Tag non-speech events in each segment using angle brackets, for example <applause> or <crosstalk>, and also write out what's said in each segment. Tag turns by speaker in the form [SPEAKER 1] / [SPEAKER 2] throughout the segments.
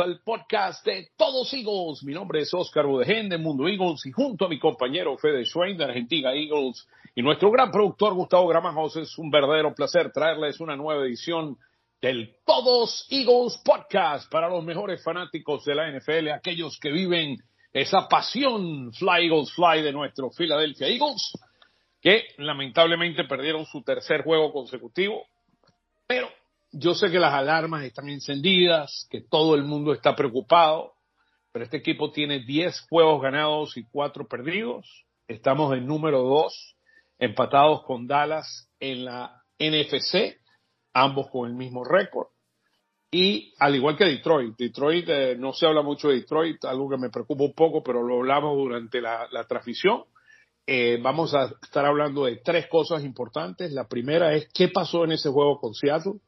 [SPEAKER 1] Al podcast de Todos Eagles. Mi nombre es Oscar Budegen de Mundo Eagles y junto a mi compañero Fede Schwein de Argentina Eagles y nuestro gran productor Gustavo Gramajos es un verdadero placer traerles una nueva edición del Todos Eagles Podcast para los mejores fanáticos de la NFL, aquellos que viven esa pasión Fly Eagles Fly de nuestro Philadelphia Eagles, que lamentablemente perdieron su tercer juego consecutivo, pero yo sé que las alarmas están encendidas, que todo el mundo está preocupado, pero este equipo tiene 10 juegos ganados y 4 perdidos. Estamos en número 2, empatados con Dallas en la NFC, ambos con el mismo récord. Y al igual que Detroit, Detroit eh, no se habla mucho de Detroit, algo que me preocupa un poco, pero lo hablamos durante la, transmisión. Eh, vamos a estar hablando de tres cosas importantes. La primera es qué pasó en ese juego con Seattle.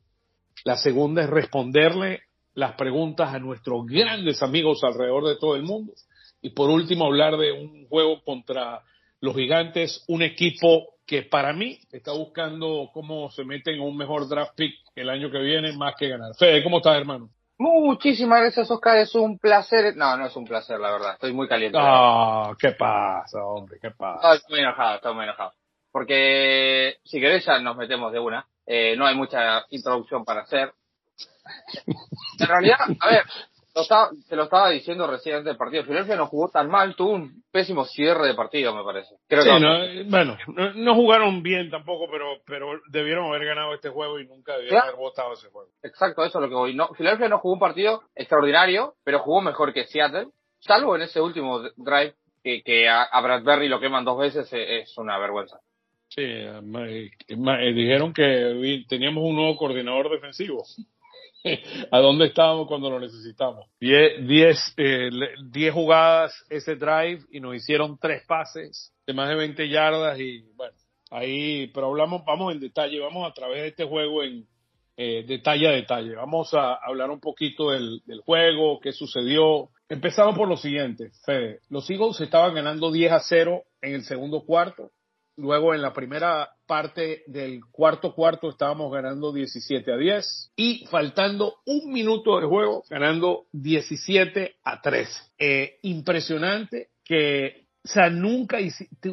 [SPEAKER 1] La segunda es responderle las preguntas a nuestros grandes amigos alrededor de todo el mundo. Y por último, hablar de un juego contra los gigantes, un equipo que para mí está buscando cómo se meten en un mejor draft pick el año que viene más que ganar. Fede, ¿cómo estás, hermano?
[SPEAKER 2] Muchísimas gracias, Oscar. Es un placer. No, no es un placer, la verdad. Estoy muy caliente.
[SPEAKER 1] Ah, ¿qué pasa, hombre? ¿Qué pasa?
[SPEAKER 2] Estoy muy enojado, estoy muy enojado. Porque si querés ya nos metemos de una. Eh, no hay mucha introducción para hacer. En realidad, a ver, se lo estaba diciendo recién antes del partido. Filadelfia no jugó tan mal, tuvo un pésimo cierre de partido, me parece.
[SPEAKER 1] bueno, no, jugaron bien tampoco, pero, pero debieron haber ganado este juego y nunca debieron haber votado ese juego.
[SPEAKER 2] Exacto, eso es lo que voy. No, Filadelfia no jugó un partido extraordinario, pero jugó mejor que Seattle, salvo en ese último drive que, que a, Bradbury lo queman dos veces, eh, es una vergüenza.
[SPEAKER 1] Sí, eh, eh, dijeron que teníamos un nuevo coordinador defensivo. <laughs> ¿A dónde estábamos cuando lo necesitamos? Diez, eh, diez, jugadas ese drive y nos hicieron tres pases de más de 20 yardas y bueno, ahí, pero hablamos, vamos en detalle, vamos a través de este juego en detalle a detalle. Vamos a hablar un poquito del, del juego, qué sucedió. Empezamos por lo siguiente. Los Eagles estaban ganando 10 a 0 en el segundo cuarto Luego en la primera parte del cuarto cuarto estábamos ganando 17 a 10 y faltando un minuto de juego ganando 17 a 13. Eh, impresionante que, o nunca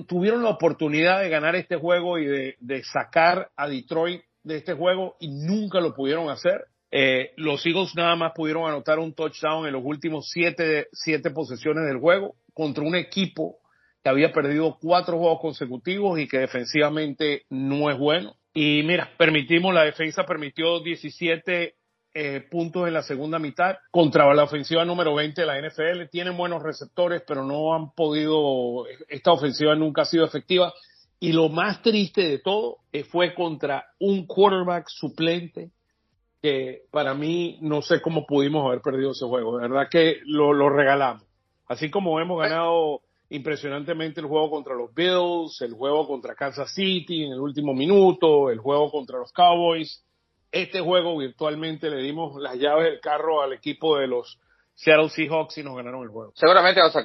[SPEAKER 1] tuvieron la oportunidad de ganar este juego y de, sacar a Detroit de este juego y nunca lo pudieron hacer. Eh, los Eagles nada más pudieron anotar un touchdown en los últimos siete, siete posesiones del juego contra un equipo que había perdido cuatro juegos consecutivos y que defensivamente no es bueno. Y mira, permitimos, la defensa permitió 17 eh, puntos en la segunda mitad contra la ofensiva número 20 de la NFL. Tienen buenos receptores, pero no han podido, esta ofensiva nunca ha sido efectiva. Y lo más triste de todo eh, fue contra un quarterback suplente que para mí no sé cómo pudimos haber perdido ese juego. De verdad que lo, lo regalamos. Así como hemos ganado impresionantemente el juego contra los Bills, el juego contra Kansas City en el último minuto, el juego contra los Cowboys. Este juego virtualmente le dimos las llaves del carro al equipo de los Seattle Seahawks y nos ganaron el juego.
[SPEAKER 2] Seguramente vas a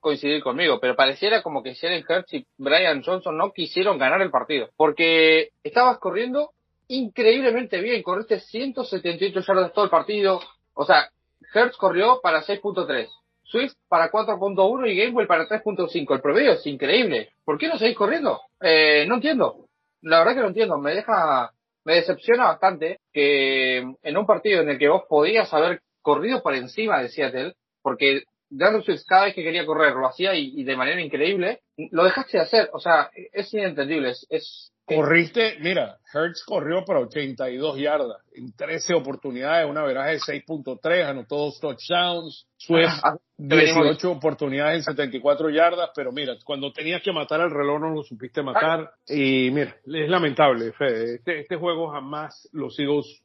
[SPEAKER 2] coincidir conmigo, pero pareciera como que Jalen Hurts y Brian Johnson no quisieron ganar el partido, porque estabas corriendo increíblemente bien, corriste 178 yardas todo el partido, o sea, Hurts corrió para 6.3, Swift para 4.1 y Gamewell para 3.5. El promedio es increíble. ¿Por qué no seguís corriendo? Eh, no entiendo. La verdad que no entiendo. Me deja, me decepciona bastante que en un partido en el que vos podías haber corrido por encima de Seattle, porque Daniel Swift cada vez que quería correr lo hacía y, de manera increíble, lo dejaste de hacer. O sea, es inentendible. es,
[SPEAKER 1] Corriste, mira, Hertz corrió para 82 yardas en 13 oportunidades, una veraje de 6.3, anotó dos touchdowns, Swift 18 ah, oportunidades en 74 yardas, pero mira, cuando tenías que matar el reloj no lo supiste matar. Y mira, es lamentable, Fede, este, este juego jamás los Eagles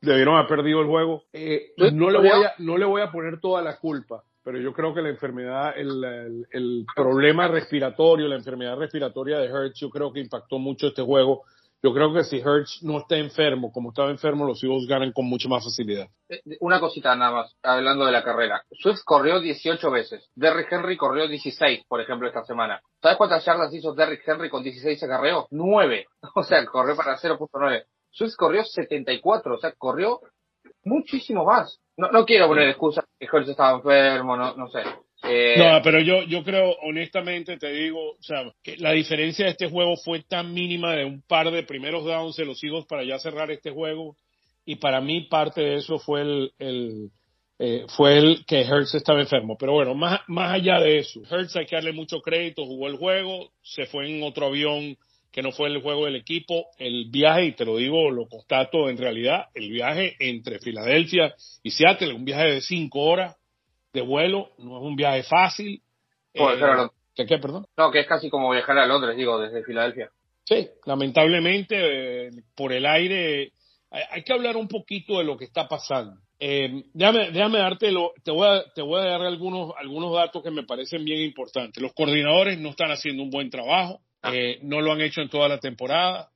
[SPEAKER 1] debieron haber perdido el juego. Eh, no, le voy a, no le voy a poner toda la culpa pero yo creo que la enfermedad, el, el, problema respiratorio, la enfermedad respiratoria de Hertz, yo creo que impactó mucho este juego. Yo creo que si Hertz no está enfermo, como estaba enfermo, los Eagles ganan con mucha más facilidad.
[SPEAKER 2] Eh, una cosita nada más, hablando de la carrera. Swift corrió 18 veces. Derrick Henry corrió 16, por ejemplo, esta semana. ¿Sabes cuántas yardas hizo Derrick Henry con 16 acarreos? 9. <laughs> O sea, corrió para 0.9. Swift corrió 74, o sea, corrió muchísimo más. No, no quiero poner excusas que Hurts estaba enfermo, no, no sé. Eh,
[SPEAKER 1] No, pero yo, yo creo, honestamente, te digo, o sea, que la diferencia de este juego fue tan mínima de un par de primeros downs de los Eagles para ya cerrar este juego. Y para mí parte de eso fue el, el eh, fue el que Hertz estaba enfermo. Pero bueno, más, más allá de eso, Hertz hay que darle mucho crédito, jugó el juego, se fue en otro avión que no fue el juego del equipo. El viaje, y te lo digo, lo constato en realidad, el viaje entre Filadelfia y Seattle, un viaje de cinco horas de vuelo, no es un viaje fácil.
[SPEAKER 2] Pues,
[SPEAKER 1] Eh, ¿qué, qué, perdón?
[SPEAKER 2] no, que es casi como viajar a Londres, digo, desde Filadelfia.
[SPEAKER 1] Sí, lamentablemente eh, por el aire hay, hay que hablar un poquito de lo que está pasando. Eh, déjame, déjame darte lo, te voy a, te voy a dar algunos, algunos datos que me parecen bien importantes. Los coordinadores no están haciendo un buen trabajo, eh, no lo han hecho en toda la temporada.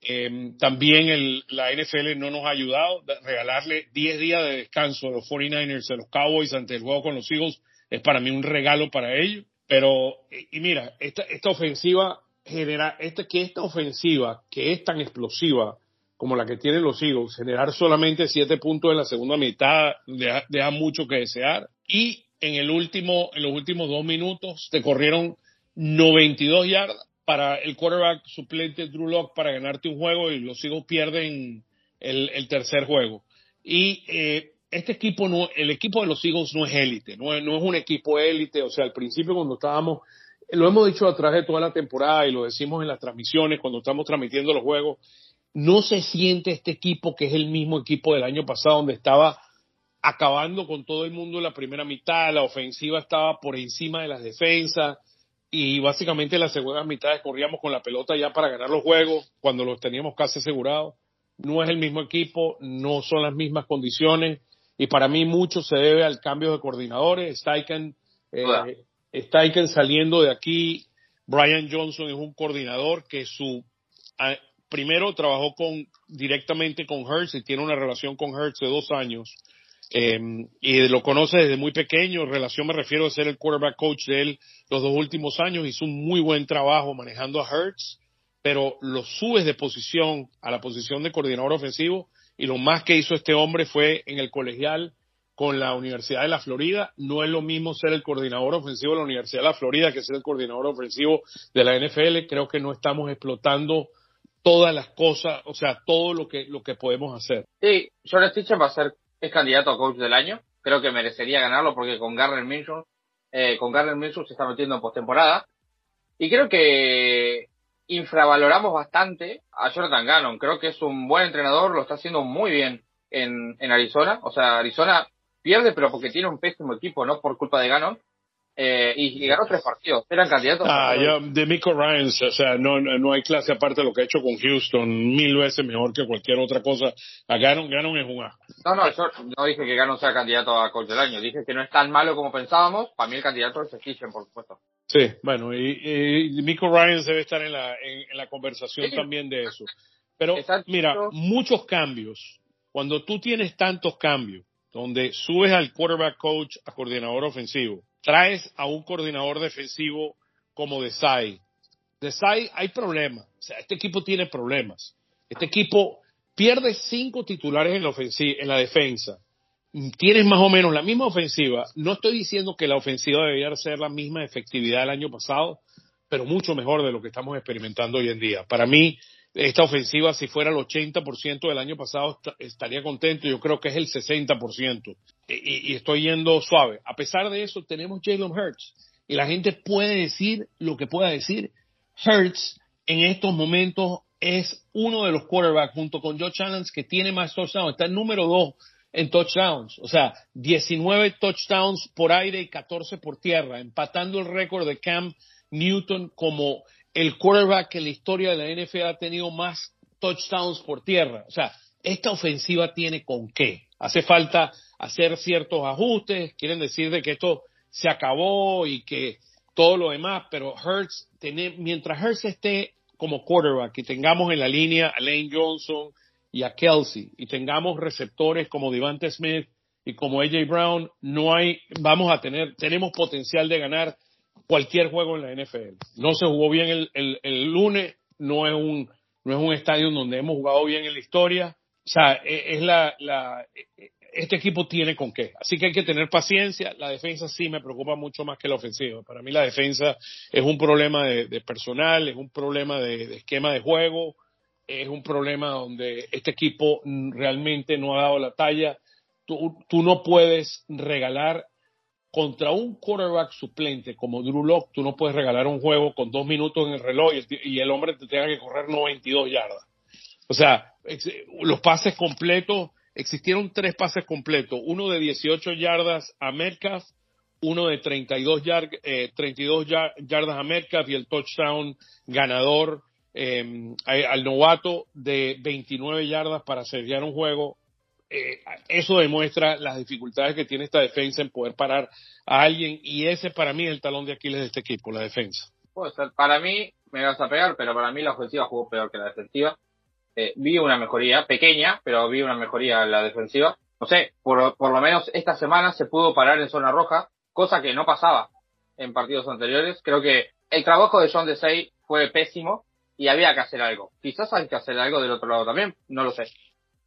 [SPEAKER 1] Eh, también el, la NFL no nos ha ayudado. Regalarle 10 días de descanso a los 49ers, a los Cowboys ante el juego con los Eagles, es para mí un regalo para ellos. Pero, y, y mira, esta, esta ofensiva genera, esta, que esta ofensiva, que es tan explosiva como la que tienen los Eagles, generar solamente 7 puntos en la segunda mitad deja, deja mucho que desear. Y en el último, en los últimos dos minutos, te corrieron 92 yardas para el quarterback suplente Drew Lock para ganarte un juego y los Eagles pierden el, el tercer juego. Y eh, este equipo no, el equipo de los Eagles no es élite, no es, no es un equipo élite. O sea, al principio cuando estábamos, lo hemos dicho a través de toda la temporada y lo decimos en las transmisiones cuando estamos transmitiendo los juegos, no se siente este equipo que es el mismo equipo del año pasado donde estaba acabando con todo el mundo en la primera mitad, la ofensiva estaba por encima de las defensas y básicamente en la segunda mitad corríamos con la pelota ya para ganar los juegos cuando los teníamos casi asegurados. No es el mismo equipo, no son las mismas condiciones y para mí mucho se debe al cambio de coordinadores. Steichen, eh. Steichen saliendo de aquí, Brian Johnson es un coordinador que su primero trabajó con directamente con Hertz y tiene una relación con Hertz de dos años eh, y lo conoce desde muy pequeño. Relación me refiero a ser el quarterback coach de él los dos últimos años. Hizo un muy buen trabajo manejando a Hertz, pero lo subes de posición a la posición de coordinador ofensivo y lo más que hizo este hombre fue en el colegial con la Universidad de la Florida. No es lo mismo ser el coordinador ofensivo de la Universidad de la Florida que ser el coordinador ofensivo de la NFL. Creo que no estamos explotando todas las cosas, o sea, todo lo que, lo que podemos hacer.
[SPEAKER 2] Sí, John Stitcher va a ser, es candidato a coach del año. Creo que merecería ganarlo porque con Garner Minshew, eh, con Garner Minshew se está metiendo en postemporada. Y creo que infravaloramos bastante a Jonathan Gannon. Creo que es un buen entrenador, lo está haciendo muy bien en, en Arizona. O sea, Arizona pierde, pero porque tiene un pésimo equipo, no por culpa de Gannon. Eh, y, y ganó tres partidos. Eran candidatos.
[SPEAKER 1] Ah, ya, de Mico Ryans, o sea, no, no hay clase aparte de lo que ha hecho con Houston, mil veces mejor que cualquier otra cosa. A Gannon, Gannon es un asco.
[SPEAKER 2] No, no, yo no dije que Gannon sea candidato a coach del año. Dije que no es tan malo como pensábamos. Para mí el candidato es Stitcher, por supuesto.
[SPEAKER 1] Sí, bueno, y, y Mico Ryans debe estar en la, en, en la conversación
[SPEAKER 2] Sí.
[SPEAKER 1] también de eso. Pero
[SPEAKER 2] Exacto.
[SPEAKER 1] mira, muchos cambios. Cuando tú tienes tantos cambios, donde subes al quarterback coach a coordinador ofensivo, traes a un coordinador defensivo como Desai. Desai hay problemas. Este equipo tiene problemas. Este equipo pierde cinco titulares en la, ofensiva, en la defensa. Tienes más o menos la misma ofensiva. No estoy diciendo que la ofensiva debería ser la misma efectividad del año pasado, pero mucho mejor de lo que estamos experimentando hoy en día. Para mí, esta ofensiva, si fuera el 80% del año pasado, est- estaría contento. Yo creo que es el 60%. Y, y- estoy yendo suave. A pesar de eso, tenemos Jalen Hurts. Y la gente puede decir lo que pueda decir. Hurts, en estos momentos, es uno de los quarterbacks, junto con Josh Allen, que tiene más touchdowns. Está el número dos en touchdowns. O sea, 19 touchdowns por aire y 14 por tierra, empatando el récord de Cam Newton como el quarterback que en la historia de la NFL ha tenido más touchdowns por tierra. O sea, esta ofensiva tiene con qué. Hace falta hacer ciertos ajustes, quieren decir de que esto se acabó y que todo lo demás, pero Hurts, mientras Hurts esté como quarterback y tengamos en la línea a Lane Johnson y a Kelsey y tengamos receptores como Devante Smith y como AJ Brown, no hay, vamos a tener, tenemos potencial de ganar cualquier juego en la NFL. No se jugó bien el, el, el lunes, no es un, no es un estadio donde hemos jugado bien en la historia sea, e, es la, la, e, este equipo tiene con qué. Así que hay que tener paciencia. La defensa sí me preocupa mucho más que la ofensiva. Para mí la defensa es un problema de, personal, es un problema de, esquema de juego, es un problema donde este equipo realmente no ha dado la talla. Tú, tú no puedes regalar contra un quarterback suplente como Drew Locke, tú no puedes regalar un juego con dos minutos en el reloj y el, hombre te tenga que correr 92 yardas. O sea, los pases completos existieron tres pases completos, uno de 18 yardas a Metcalf, uno de 32, eh, yardas a Metcalf y el touchdown ganador em, al novato de 29 yardas para sellar un juego. Eh, eso demuestra las dificultades que tiene esta defensa en poder parar a alguien y ese para mí el talón de Aquiles de este equipo, la defensa.
[SPEAKER 2] para mí, me vas a pegar, pero para mí la ofensiva jugó peor que la defensiva. Eh, vi una mejoría, pequeña, pero vi una mejoría en la defensiva. No sé, por, por lo menos esta semana se pudo parar en zona roja, cosa que no pasaba en partidos anteriores. Creo que el trabajo de John Desai fue pésimo y había que hacer algo. Quizás hay que hacer algo del otro lado también, no lo sé.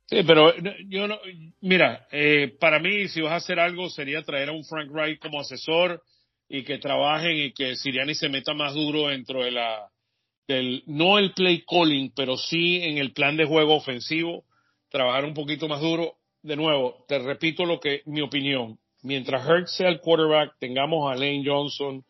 [SPEAKER 1] Sí, pero yo no, mira, eh, para mí si vas a hacer algo sería traer a un Frank Wright como asesor y que trabajen y que Siriani se meta más duro dentro de la, no el play calling, pero sí en el plan de juego ofensivo, trabajar un poquito más duro. De nuevo, te repito lo que mi opinión. Mientras Hurts sea el quarterback, tengamos a Lane Johnson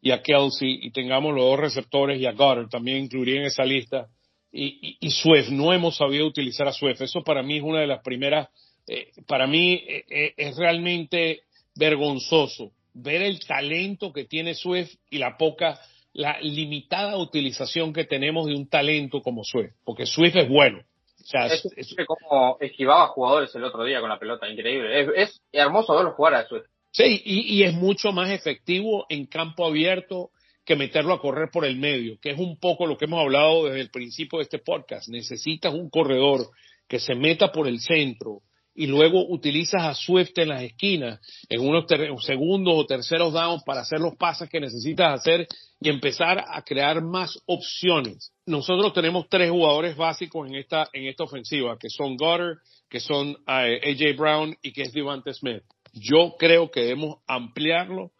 [SPEAKER 1] y a Kelsey y tengamos los dos receptores y a Goddard también incluiría en esa lista. Y, y, Swift, no hemos sabido utilizar a Swift. Eso para mí es una de las primeras, eh, para mí eh, eh, es realmente vergonzoso ver el talento que tiene Swift y la poca la limitada utilización que tenemos de un talento como Swift, porque Swift es bueno. O sea,
[SPEAKER 2] es, como esquivaba jugadores el otro día con la pelota, increíble. Es, hermoso verlo jugar a Swift.
[SPEAKER 1] Sí, y, es mucho más efectivo en campo abierto que meterlo a correr por el medio, que es un poco lo que hemos hablado desde el principio de este podcast. Necesitas un corredor que se meta por el centro, y luego utilizas a Swift en las esquinas, en unos segundos o terceros downs para hacer los pases que necesitas hacer y empezar a crear más opciones. Nosotros tenemos tres jugadores básicos en esta, en esta ofensiva, que son Goddard, que son eh, AJ Brown y que es Devante Smith. Yo creo que debemos ampliarlo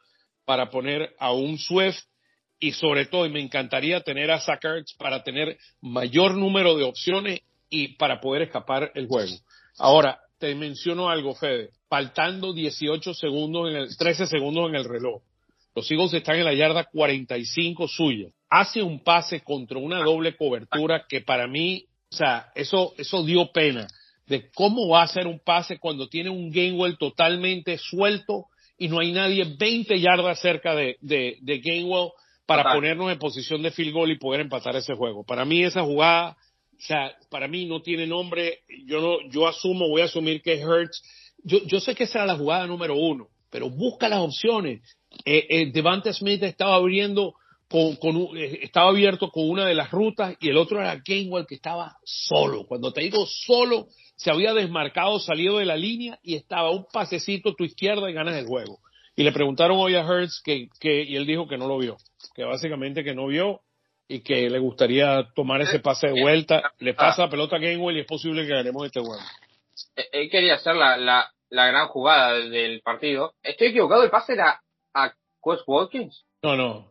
[SPEAKER 1] para poner a un Swift y sobre todo, y me encantaría tener a Zach para tener mayor número de opciones y para poder escapar el juego. Ahora, te menciono algo, Fede. Faltando 18 segundos, en el, 13 segundos en el reloj. Los Eagles están en la yarda 45 suya. Hace un pase contra una doble cobertura que para mí, o sea, eso, eso dio pena de cómo va a hacer un pase cuando tiene un Gainwell totalmente suelto y no hay nadie 20 yardas cerca de, de, para ponernos en posición de field goal y poder empatar ese juego. Para mí esa jugada o sea, para mí no tiene nombre. Yo no, yo asumo, voy a asumir que es Hertz. Yo, yo sé que esa era la jugada número uno, pero busca las opciones. Eh, eh, Devante Smith estaba abriendo con, con eh, estaba abierto con una de las rutas y el otro era Gainwell que estaba solo. Cuando te digo solo, se había desmarcado, salido de la línea y estaba un pasecito a tu izquierda y ganas el juego. Y le preguntaron hoy a Hertz que, que, y él dijo que no lo vio, que básicamente que no vio y que le gustaría tomar ese pase de vuelta. Le pasa la pelota a Gainwell y es posible que ganemos este juego.
[SPEAKER 2] Él quería hacer la, la, la gran jugada del partido. Estoy equivocado, el pase era a Quest Watkins.
[SPEAKER 1] No, no.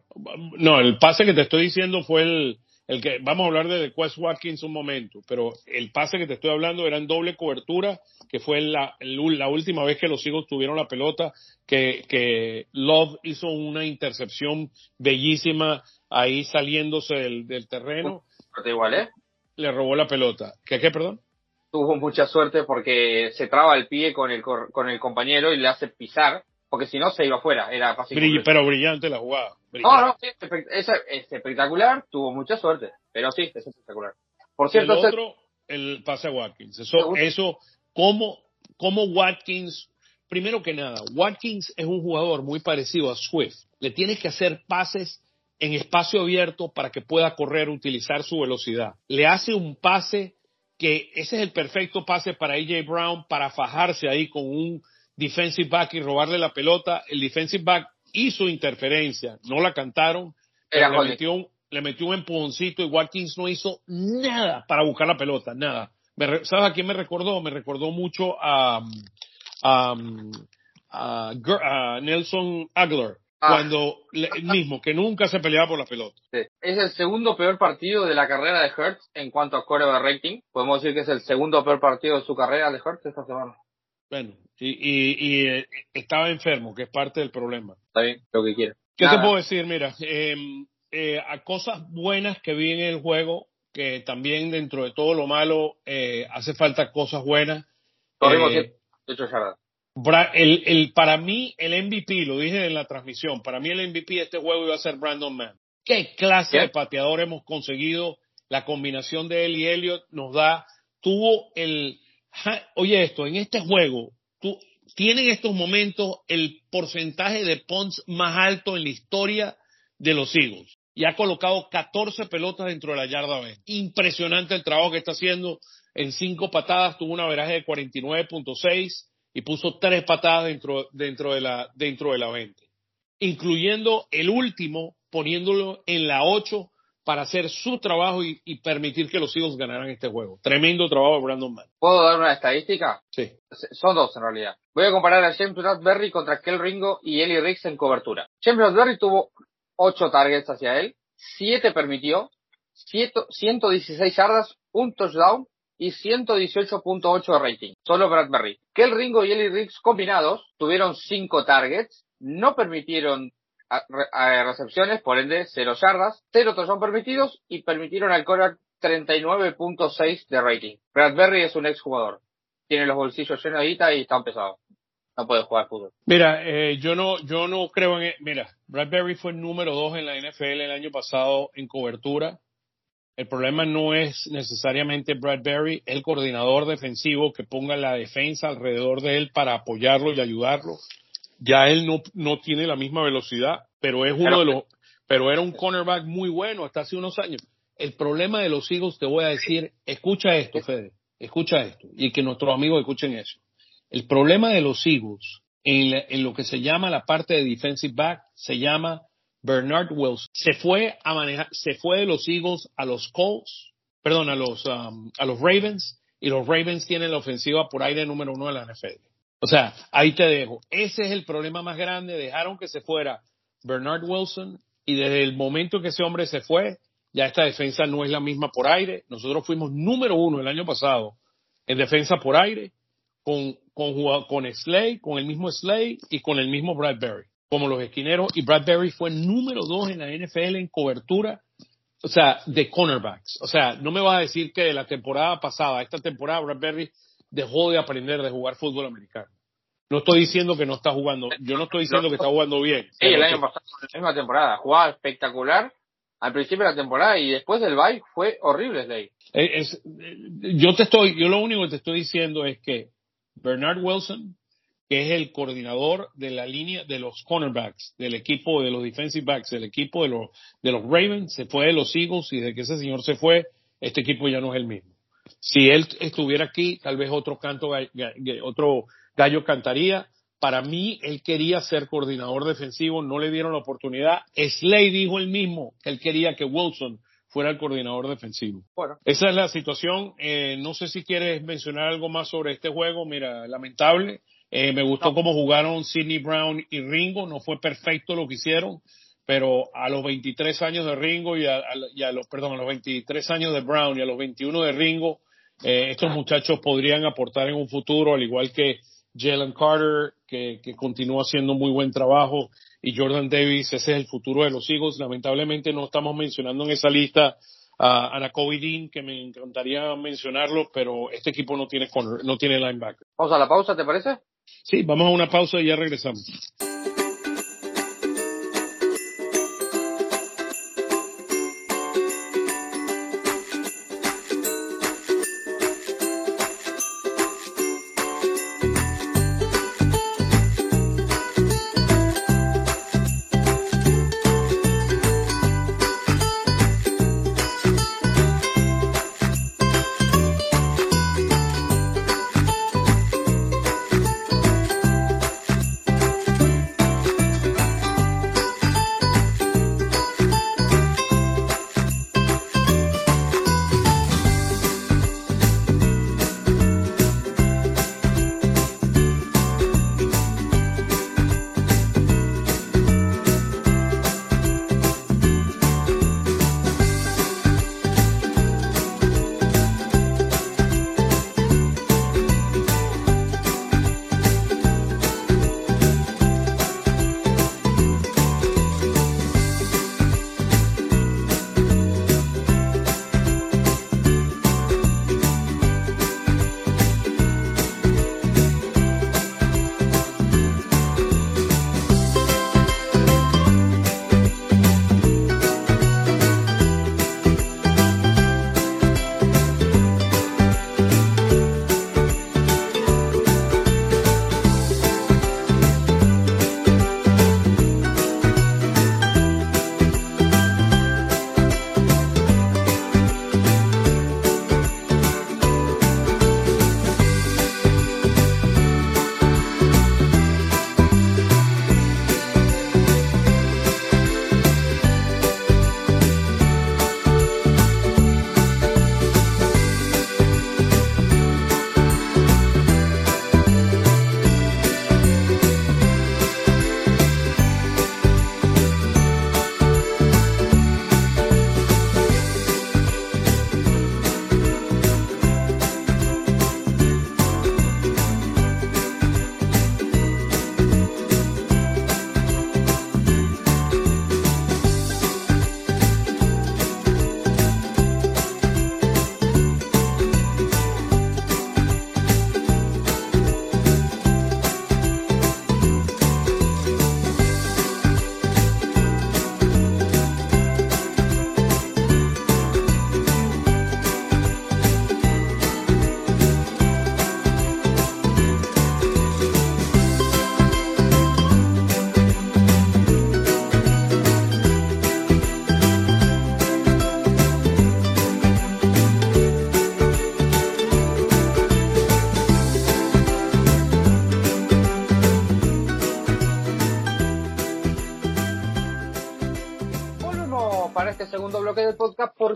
[SPEAKER 1] No, el pase que te estoy diciendo fue el, el que, vamos a hablar de Quest Watkins un momento, pero el pase que te estoy hablando era en doble cobertura, que fue la, la última vez que los Eagles tuvieron la pelota, que, que Love hizo una intercepción bellísima ahí saliéndose del, del terreno.
[SPEAKER 2] igual, ¿eh?
[SPEAKER 1] Le robó la pelota. ¿Qué, qué, perdón?
[SPEAKER 2] Tuvo mucha suerte porque se traba el pie con el, con el compañero y le hace pisar, porque si no se iba afuera. Era
[SPEAKER 1] pero brillante la jugada.
[SPEAKER 2] No, no, es, espectacular, tuvo mucha suerte, pero sí, es espectacular. Por cierto,
[SPEAKER 1] el otro, el pase a Watkins. Eso, eso, como, como Watkins, primero que nada, Watkins es un jugador muy parecido a Swift. Le tienes que hacer pases en espacio abierto para que pueda correr, utilizar su velocidad. Le hace un pase que ese es el perfecto pase para AJ Brown para fajarse ahí con un defensive back y robarle la pelota. El defensive back hizo interferencia, no la cantaron, pero le metió, un, le metió un empujoncito y Watkins no hizo nada para buscar la pelota, nada. ¿Sabes a quién me recordó? Me recordó mucho a, a, a, Nelson Aguilar. Ah. Cuando el mismo, que nunca se peleaba por la pelota.
[SPEAKER 2] Es el segundo peor partido de la carrera de Hertz en cuanto a core de rating. Podemos decir que es el segundo peor partido de su carrera de Hertz esta semana.
[SPEAKER 1] Bueno, y, y, eh, estaba enfermo, que es parte del problema.
[SPEAKER 2] Está bien, lo que quiera.
[SPEAKER 1] ¿Qué te puedo decir? Mira, em, eh, a cosas buenas que vi en el juego, que también dentro de todo lo malo eh, hace falta cosas buenas.
[SPEAKER 2] Corrimos eh,
[SPEAKER 1] el, el, para mí, el MVP, lo dije en la transmisión, para mí el MVP de este juego iba a ser Brandon Mann. ¿Qué clase de pateador hemos conseguido? La combinación de él y Elliot nos da, tuvo el, oye esto, en este juego, tú, tienen estos momentos el porcentaje de punts más alto en la historia de los Eagles. Y ha colocado 14 pelotas dentro de la yarda B. Impresionante el trabajo que está haciendo. En cinco patadas tuvo una veraje de 49.6 y puso tres patadas dentro, dentro, de la, dentro de la 20. Incluyendo el último, poniéndolo en la 8 para hacer su trabajo y, permitir que los Eagles ganaran este juego. Tremendo trabajo de Brandon Mann.
[SPEAKER 2] ¿Puedo dar una estadística?
[SPEAKER 1] Sí.
[SPEAKER 2] Son dos en realidad. Voy a comparar a James Bradbury contra Kel Ringo y Eli Riggs en cobertura. James Bradbury tuvo 8 targets hacia él, 7 permitió, 116 yardas, un touchdown y 118.8 de rating. Solo Bradbury. Kel Ringo y Eli Riggs combinados tuvieron 5 targets, no permitieron a, recepciones, por ende, cero yardas, cero son permitidos y permitieron al Korak 39.6 de rating. Bradbury es un ex jugador. Tiene los bolsillos llenos de guita y está pesado. No puede jugar fútbol.
[SPEAKER 1] Mira, eh, yo no, yo no creo en, e, mira, Bradbury fue número dos en la NFL el año pasado en cobertura. El problema no es necesariamente Bradbury, el coordinador defensivo que ponga la defensa alrededor de él para apoyarlo y ayudarlo. Ya él no, no tiene la misma velocidad, pero es uno de los, pero era un cornerback muy bueno hasta hace unos años. El problema de los Eagles, te voy a decir, escucha esto, Fede, escucha esto, y que nuestros amigos escuchen eso. El problema de los Eagles, en, en lo que se llama la parte de defensive back, se llama Bernard Wilson. Se fue a manejar, se fue de los Eagles a los Colts, perdón, a los, um, a los Ravens, y los Ravens tienen la ofensiva por aire número uno de la NFL. O sea, ahí te dejo. Ese es el problema más grande. Dejaron que se fuera Bernard Wilson y desde el momento que ese hombre se fue, ya esta defensa no es la misma por aire. Nosotros fuimos número uno el año pasado en defensa por aire con, con, con Slay, con el mismo Slay y con el mismo Bradbury, como los esquineros. Y Bradbury fue número dos en la NFL en cobertura, o sea, de cornerbacks. O sea, no me vas a decir que de la temporada pasada, esta temporada Bradbury dejó de aprender de jugar fútbol americano. No estoy diciendo que no está jugando, yo no estoy diciendo que está jugando bien.
[SPEAKER 2] Sí, el año pasado, la misma temporada, jugaba espectacular al principio de la temporada y después del bye fue horrible Slade.
[SPEAKER 1] Eh, yo te estoy, yo lo único que te estoy diciendo es que Bernard Wilson, que es el coordinador de la línea de los cornerbacks, del equipo de los defensive backs, del equipo de los, de los Ravens, se fue de los Eagles y de que ese señor se fue, este equipo ya no es el mismo. Si él estuviera aquí, tal vez otro canto, otro gallo cantaría. Para mí, él quería ser coordinador defensivo, no le dieron la oportunidad. Slay dijo él mismo que él quería que Wilson fuera el coordinador defensivo.
[SPEAKER 2] Bueno.
[SPEAKER 1] Esa es la situación. Eh, no sé si quieres mencionar algo más sobre este juego. Mira, lamentable. Eh, me gustó cómo jugaron Sidney Brown y Ringo. No fue perfecto lo que hicieron, pero a los 23 años de Ringo y a, los, perdón, a los 23 años de Brown y a los 21 de Ringo, eh, estos muchachos podrían aportar en un futuro, al igual que Jalen Carter, que, que continúa haciendo muy buen trabajo, y Jordan Davis, ese es el futuro de los Eagles. Lamentablemente no estamos mencionando en esa lista a Anakobe Dean, que me encantaría mencionarlo, pero este equipo no tiene no tiene linebacker.
[SPEAKER 2] Vamos a la pausa, ¿te parece?
[SPEAKER 1] Sí, vamos a una pausa y ya regresamos.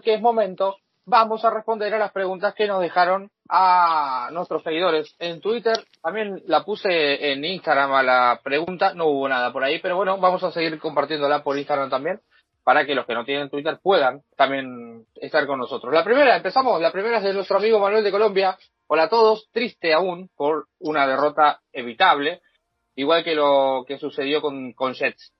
[SPEAKER 2] Porque es momento, vamos a responder a las preguntas que nos dejaron a nuestros seguidores en Twitter. También la puse en Instagram a la pregunta, no hubo nada por ahí, pero bueno, vamos a seguir compartiéndola por Instagram también para que los que no tienen Twitter puedan también estar con nosotros. La primera, empezamos, la primera es de nuestro amigo Manuel de Colombia. Hola a todos, triste aún por una derrota evitable, igual que lo que sucedió con, con Jets.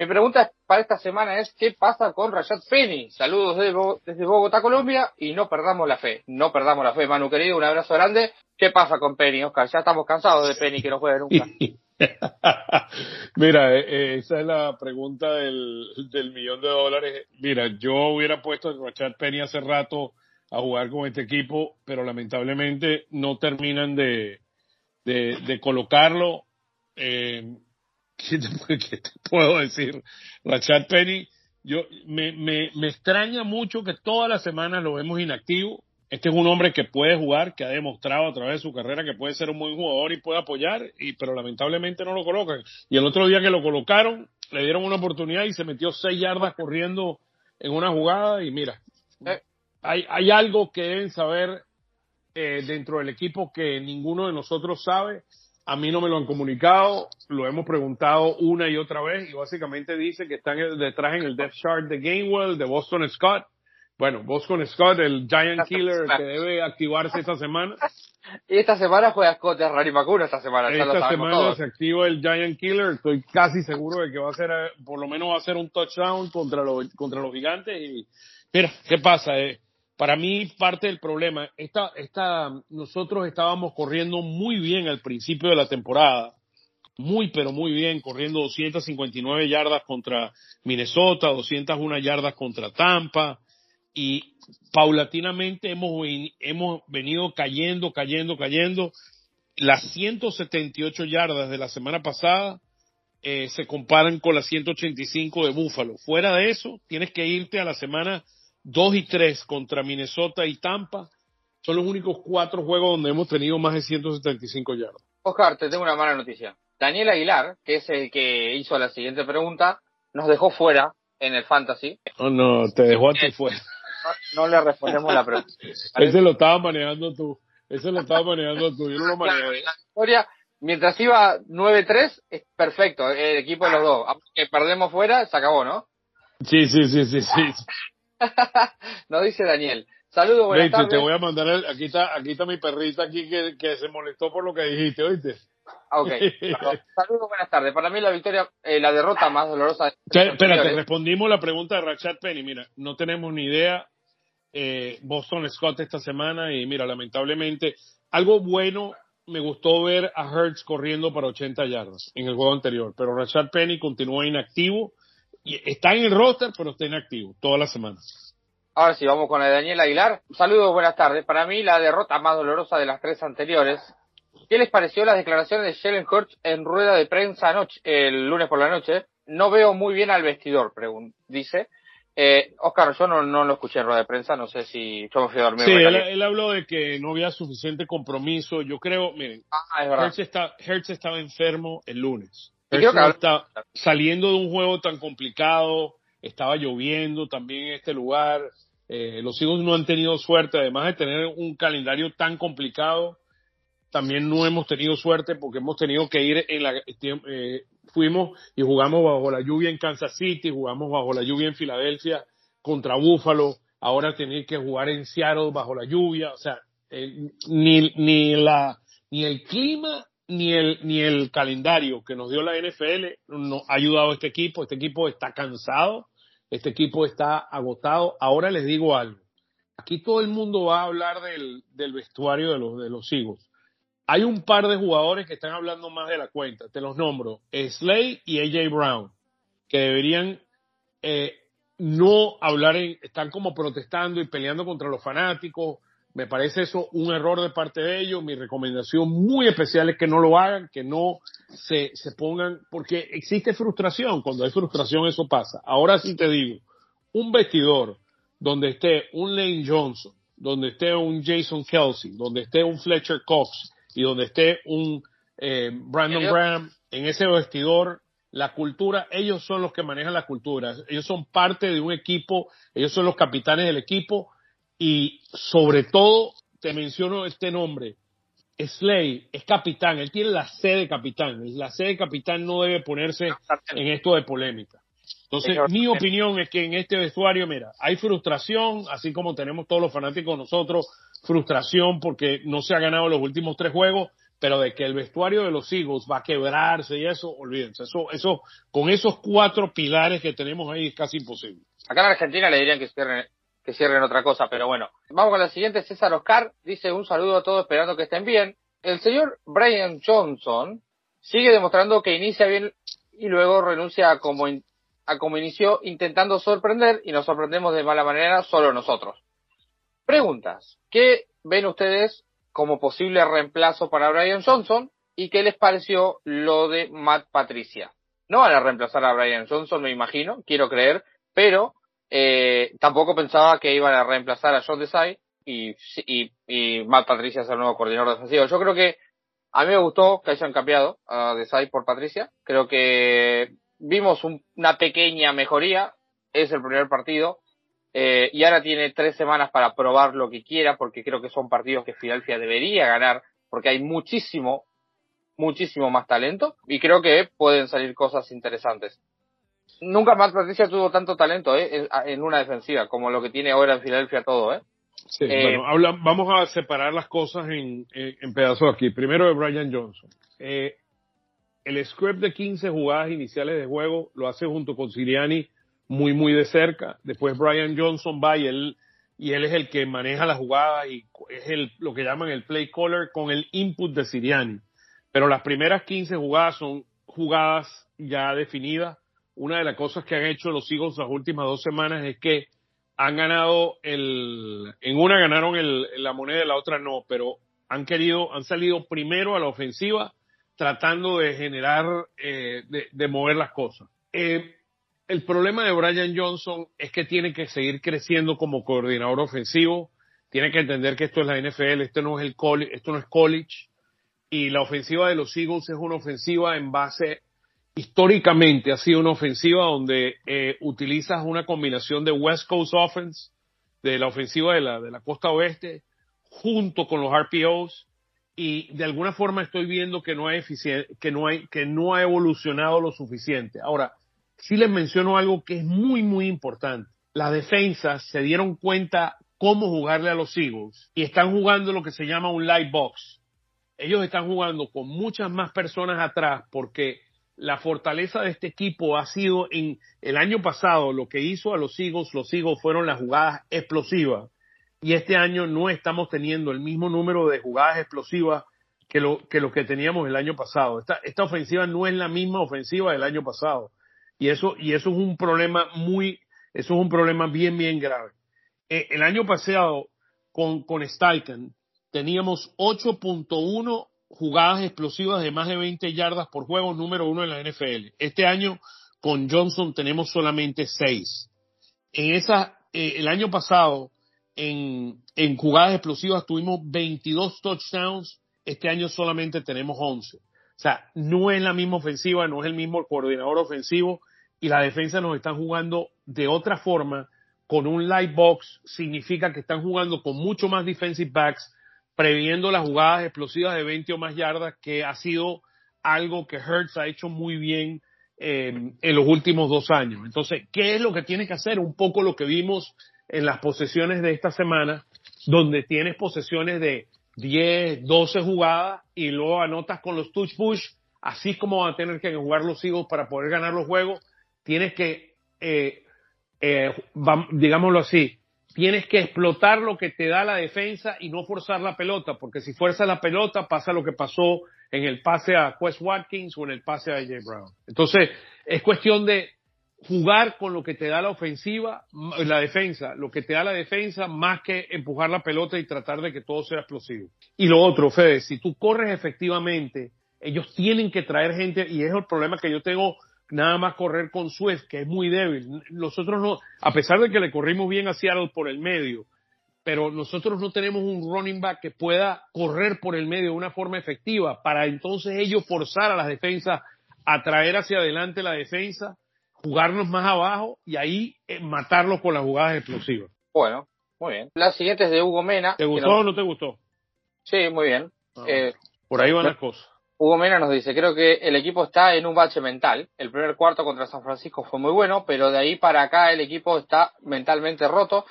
[SPEAKER 2] Mi pregunta para esta semana es, ¿qué pasa con Rashad Penny? Saludos desde, Bogotá, Colombia, y no perdamos la fe, no perdamos la fe. Manu querido, un abrazo grande. ¿Qué pasa con Penny, Oscar? Ya estamos cansados de Penny que no juegue nunca. <laughs>
[SPEAKER 1] Mira, eh, eh, esa es la pregunta del, millón de dólares. Mira, yo hubiera puesto a Rashad Penny hace rato a jugar con este equipo, pero lamentablemente no terminan de colocarlo. Eh, ¿qué, te, puedo decir? Rashad Penny, yo, me, me, me extraña mucho que todas las semanas lo vemos inactivo este es un hombre que puede jugar, que ha demostrado a través de su carrera que puede ser un buen jugador y puede apoyar, y, pero lamentablemente no lo colocan. Y el otro día que lo colocaron, le dieron una oportunidad y se metió seis yardas corriendo en una jugada y mira, eh. hay, hay algo que deben saber eh, dentro del equipo que ninguno de nosotros sabe. A mí no me lo han comunicado, lo hemos preguntado una y otra vez y básicamente dice que están detrás en el depth chart de Gainwell, de Boston Scott bueno, Boston Scott, el Giant Killer que debe activarse esta semana. <laughs>
[SPEAKER 2] Y esta semana juega Scott es Rari Macuna esta semana.
[SPEAKER 1] Esta semana se activa el Giant Killer. Estoy casi seguro de que va a ser, eh, por lo menos va a ser un touchdown contra los, contra los gigantes. Y mira, ¿qué pasa? Eh, para mí parte del problema, esta, esta, nosotros estábamos corriendo muy bien al principio de la temporada. Muy, pero muy bien, corriendo 259 yardas contra Minnesota, 201 yardas contra Tampa y paulatinamente hemos, hemos venido cayendo, cayendo, cayendo. Las 178 yardas de la semana pasada eh, se comparan con las 185 de Búfalo. Fuera de eso, tienes que irte a la semana 2 y 3 contra Minnesota y Tampa. Son los únicos cuatro juegos donde hemos tenido más de 175 yardas.
[SPEAKER 2] Oscar, te tengo una mala noticia. Daniel Aguilar, que es el que hizo la siguiente pregunta, nos dejó fuera en el Fantasy.
[SPEAKER 1] Oh, no, te dejó a ti fuera
[SPEAKER 2] no, le respondemos la pregunta. <laughs>
[SPEAKER 1] Ese lo estaba manejando tú. Ese lo estaba manejando tú. Yo no lo manejé.
[SPEAKER 2] La historia, mientras iba 9-3, es perfecto. El equipo de los dos. Aunque perdemos fuera, se acabó, ¿no?
[SPEAKER 1] Sí, sí, sí, sí, sí. <laughs>
[SPEAKER 2] Nos dice Daniel. Saludos, buenas tardes.
[SPEAKER 1] Te voy a mandar, aquí está, aquí está mi perrita aquí que, que se molestó por lo que dijiste, ¿oíste?
[SPEAKER 2] Ah, ok. <laughs> Saludos, buenas tardes. Para mí la victoria, eh, la derrota más dolorosa.
[SPEAKER 1] Espera, te respondimos la pregunta de Rashad Penny. Mira, no tenemos ni idea eh, Boston Scott esta semana y mira, lamentablemente, algo bueno, me gustó ver a Hertz corriendo para 80 yardas en el juego anterior, pero Rashad Penny continúa inactivo está en el roster, pero está inactivo todas las semanas.
[SPEAKER 2] Ahora sí, vamos con la de Daniel Aguilar. Saludos, buenas tardes. Para mí, la derrota más dolorosa de las tres anteriores. ¿Qué les pareció las declaraciones de Shellen Hurts en rueda de prensa anoche, el lunes por la noche? No veo muy bien al vestidor, dice. Eh, Oscar, yo no, no, lo escuché en rueda de prensa, no sé si yo me fui a dormir.
[SPEAKER 1] Sí, él, habló de que no había suficiente compromiso. Yo creo, miren, ah, Hertz, está, Hertz, estaba enfermo el lunes. Está saliendo de un juego tan complicado, estaba lloviendo también en este lugar. Eh, los hijos no han tenido suerte, además de tener un calendario tan complicado, también no hemos tenido suerte porque hemos tenido que ir en la, eh, fuimos y jugamos bajo la lluvia en Kansas City, jugamos bajo la lluvia en Filadelfia contra Buffalo, ahora tener que jugar en Seattle bajo la lluvia, o sea, eh, ni, ni la, ni el clima ni el, ni el calendario que nos dio la NFL nos ha ayudado a este equipo, este equipo está cansado, este equipo está agotado. Ahora les digo algo, aquí todo el mundo va a hablar del, del vestuario de los, de los Eagles hay un par de jugadores que están hablando más de la cuenta. Te los nombro. Slay y AJ Brown, que deberían eh, no hablar, en, están como protestando y peleando contra los fanáticos. Me parece eso un error de parte de ellos. Mi recomendación muy especial es que no lo hagan, que no se, se pongan, porque existe frustración. Cuando hay frustración eso pasa. Ahora sí te digo, un vestidor donde esté un Lane Johnson, donde esté un Jason Kelsey, donde esté un Fletcher Cox, y donde esté un eh, Brandon Graham en ese vestidor, la cultura, ellos son los que manejan la cultura, ellos son parte de un equipo, ellos son los capitanes del equipo y sobre todo te menciono este nombre, Slay es capitán, él tiene la C de capitán, la C de capitán no debe ponerse en esto de polémica. Entonces, mi opinión es que en este vestuario, mira, hay frustración, así como tenemos todos los fanáticos nosotros, frustración porque no se ha ganado los últimos tres juegos, pero de que el vestuario de los Eagles va a quebrarse y eso, olvídense, eso, eso, con esos cuatro pilares que tenemos ahí es casi imposible.
[SPEAKER 2] Acá en Argentina le dirían que cierren, que cierren otra cosa, pero bueno. Vamos con la siguiente, César Oscar dice un saludo a todos esperando que estén bien. El señor Brian Johnson sigue demostrando que inicia bien y luego renuncia a como, a como inició intentando sorprender y nos sorprendemos de mala manera solo nosotros. Preguntas. ¿Qué ven ustedes como posible reemplazo para Brian Johnson y qué les pareció lo de Matt Patricia. No van a reemplazar a Brian Johnson, me imagino, quiero creer, pero eh, tampoco pensaba que iban a reemplazar a John Desai y, y, y Matt Patricia es el nuevo coordinador defensivo. Yo creo que a mí me gustó que hayan cambiado a Desai por Patricia. Creo que vimos una pequeña mejoría. Es el primer partido. Eh, y ahora tiene tres semanas para probar lo que quiera, porque creo que son partidos que Filadelfia debería ganar, porque hay muchísimo, muchísimo más talento, y creo que pueden salir cosas interesantes. Nunca más Patricia tuvo tanto talento ¿eh? en una defensiva, como lo que tiene ahora en Filadelfia todo. ¿eh?
[SPEAKER 1] Sí, eh, bueno, vamos a separar las cosas en, en, pedazos aquí. Primero de Brian Johnson. Eh, el script de 15 jugadas iniciales de juego lo hace junto con Siriani muy, muy de cerca. Después Brian Johnson va y él, y él es el que maneja la jugada y es el, lo que llaman el play caller con el input de Siriani. Pero las primeras 15 jugadas son jugadas ya definidas. Una de las cosas que han hecho los Eagles las últimas dos semanas es que han ganado el, en una ganaron el, la moneda, en la otra no, pero han querido, han salido primero a la ofensiva tratando de generar, eh, de, mover las cosas. Eh, el problema de Brian Johnson es que tiene que seguir creciendo como coordinador ofensivo. Tiene que entender que esto es la NFL, esto no es el college, esto no es college. Y la ofensiva de los Eagles es una ofensiva en base, históricamente ha sido una ofensiva donde eh, utilizas una combinación de West Coast Offense, de la ofensiva de la, de la costa oeste, junto con los RPOs. Y de alguna forma estoy viendo que no hay que no hay, que no ha evolucionado lo suficiente. Ahora, sí les menciono algo que es muy, muy importante. Las defensas se dieron cuenta cómo jugarle a los Eagles y están jugando lo que se llama un light box. Ellos están jugando con muchas más personas atrás porque la fortaleza de este equipo ha sido en el año pasado lo que hizo a los Eagles, los Eagles fueron las jugadas explosivas y este año no estamos teniendo el mismo número de jugadas explosivas que lo que, lo que teníamos el año pasado. Esta, esta ofensiva no es la misma ofensiva del año pasado. Y eso, y eso es un problema muy, eso es un problema bien, bien grave. Eh, el año pasado, con, con Steichen, teníamos 8.1 jugadas explosivas de más de 20 yardas por juego, número uno en la NFL. Este año, con Johnson, tenemos solamente 6. En esa, eh, el año pasado, en, en jugadas explosivas tuvimos 22 touchdowns, este año solamente tenemos 11. O sea, no es la misma ofensiva, no es el mismo coordinador ofensivo y la defensa nos están jugando de otra forma, con un light box, significa que están jugando con mucho más defensive backs, previendo las jugadas explosivas de 20 o más yardas, que ha sido algo que Hertz ha hecho muy bien eh, en los últimos dos años. Entonces, ¿qué es lo que tiene que hacer? Un poco lo que vimos en las posesiones de esta semana, donde tienes posesiones de 10, 12 jugadas y luego anotas con los touch push, así como van a tener que jugar los Eagles para poder ganar los juegos tienes que, eh, eh, digámoslo así, tienes que explotar lo que te da la defensa y no forzar la pelota, porque si fuerzas la pelota pasa lo que pasó en el pase a Quest Watkins o en el pase a AJ Brown. Entonces, es cuestión de jugar con lo que te da la ofensiva, la defensa, lo que te da la defensa, más que empujar la pelota y tratar de que todo sea explosivo. Y lo otro, Fede, si tú corres efectivamente, ellos tienen que traer gente, y es el problema que yo tengo nada más correr con Swift, que es muy débil. Nosotros no, a pesar de que le corrimos bien a Seattle por el medio, pero nosotros no tenemos un running back que pueda correr por el medio de una forma efectiva para entonces ellos forzar a las defensas atraer hacia adelante la defensa, jugarnos más abajo y ahí eh, matarlos con las jugadas explosivas.
[SPEAKER 2] Bueno, muy bien. La siguiente es de Hugo Mena.
[SPEAKER 1] ¿Te gustó o no te gustó?
[SPEAKER 2] Sí, muy bien.
[SPEAKER 1] Ah, eh, por ahí van las cosas.
[SPEAKER 2] Hugo Mena nos dice, creo que el equipo está en un bache mental. El primer cuarto contra San Francisco fue muy bueno, pero de ahí para acá el equipo está mentalmente roto.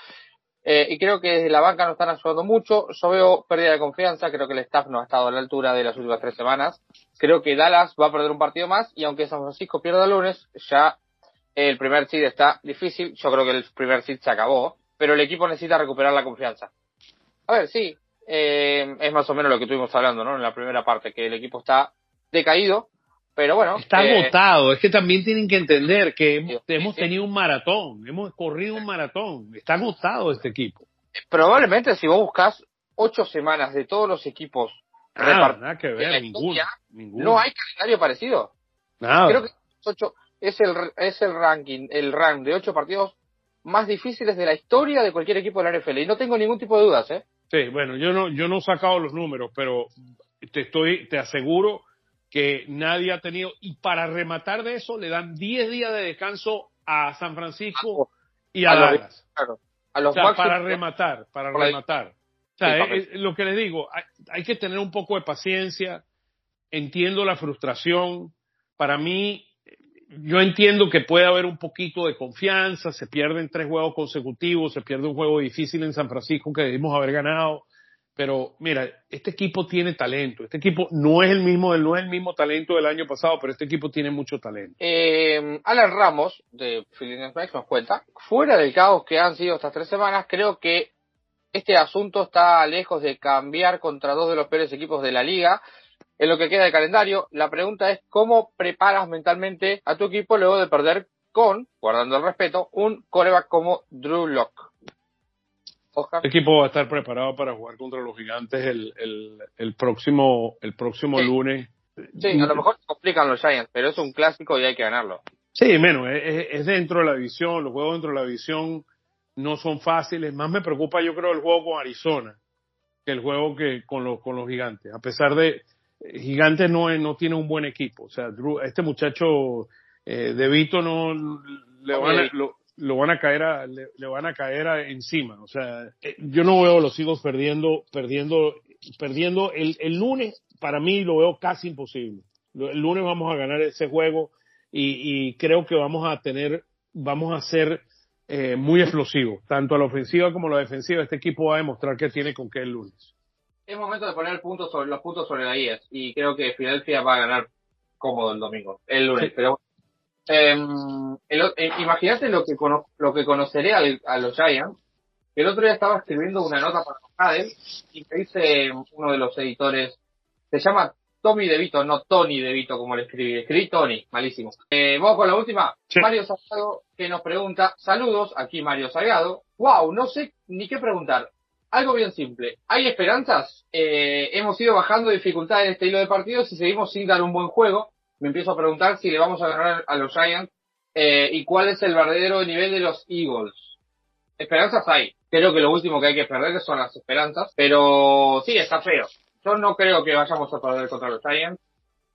[SPEAKER 2] Eh, y creo que desde la banca no están ayudando mucho. Yo veo pérdida de confianza. Creo que el staff no ha estado a la altura de las últimas tres semanas. Creo que Dallas va a perder un partido más. Y aunque San Francisco pierda el lunes, ya el primer seed está difícil. Yo creo que el primer seed se acabó. Pero el equipo necesita recuperar la confianza. A ver, sí. Eh, es más o menos lo que estuvimos hablando, ¿no? En la primera parte, que el equipo está decaído. Pero bueno.
[SPEAKER 1] Está eh, agotado. Es que también tienen que entender que hemos, tenido un maratón. Hemos corrido un maratón. Está agotado este equipo.
[SPEAKER 2] Probablemente si vos buscas ocho semanas de todos los equipos
[SPEAKER 1] nada, nada que ver, ninguno,
[SPEAKER 2] No hay calendario parecido.
[SPEAKER 1] Nada.
[SPEAKER 2] Creo que ocho, es el, es el ranking, el rank de ocho partidos más difíciles de la historia de cualquier equipo de la NFL. Y no tengo ningún tipo de dudas, ¿eh?
[SPEAKER 1] Sí, bueno, yo no, yo no he sacado los números, pero te estoy, te aseguro que nadie ha tenido, y para rematar de eso, le dan 10 días de descanso a San Francisco y a, Dallas.
[SPEAKER 2] a los
[SPEAKER 1] para rematar, para rematar. O sea, lo que les digo, hay, que tener un poco de paciencia, entiendo la frustración, para mí, yo entiendo que puede haber un poquito de confianza, se pierden tres juegos consecutivos, se pierde un juego difícil en San Francisco que debimos haber ganado, pero mira, este equipo tiene talento. Este equipo no es el mismo, no es el mismo talento del año pasado, pero este equipo tiene mucho talento.
[SPEAKER 2] Eh, Alan Ramos de Phillies nos cuenta, fuera del caos que han sido estas tres semanas, creo que este asunto está lejos de cambiar contra dos de los peores equipos de la liga. En lo que queda de calendario, la pregunta es cómo preparas mentalmente a tu equipo luego de perder con, guardando el respeto, un coreback como Drew Locke.
[SPEAKER 1] El equipo va a estar preparado para jugar contra los gigantes el, el, próximo, el próximo lunes.
[SPEAKER 2] Sí, a lo mejor se complican los Giants, pero es un clásico y hay que ganarlo.
[SPEAKER 1] Sí, menos, es, dentro de la división, los juegos dentro de la división no son fáciles. Más me preocupa, yo creo, el juego con Arizona que el juego que con los, con los gigantes. A pesar de, Gigantes no, no tiene un buen equipo. O sea, este muchacho eh, De Vito no le van a, lo van a caer a, le, van a caer encima. O sea, eh, yo no veo a los hijos perdiendo, perdiendo, perdiendo el, el lunes. Para mí lo veo casi imposible. El lunes vamos a ganar ese juego y, y creo que vamos a tener, vamos a ser eh, muy explosivos, tanto a la ofensiva como a la defensiva. Este equipo va a demostrar que tiene con qué el lunes.
[SPEAKER 2] Es momento de poner puntos sobre, los puntos sobre la IES y creo que Filadelfia va a ganar cómodo el domingo, el lunes. Pero Em, eh, imagínate lo que, lo que conoceré a los Giants. El otro día estaba escribiendo una nota para Cadel y me dice uno de los editores, se llama Tommy DeVito, no Tony DeVito como le escribí, escribí Tony, malísimo. Eh, vamos con la última. Mario Salgado que nos pregunta, saludos, aquí Mario Salgado. Wow, no sé ni qué preguntar. Algo bien simple. ¿Hay esperanzas? Eh, hemos ido bajando dificultad en este hilo de partidos y seguimos sin dar un buen juego me empiezo a preguntar si le vamos a ganar a los Giants eh, y cuál es el verdadero nivel de los Eagles. Esperanzas hay. Creo que lo último que hay que perder son las esperanzas, pero sí, está feo. Yo no creo que vayamos a perder contra los Giants,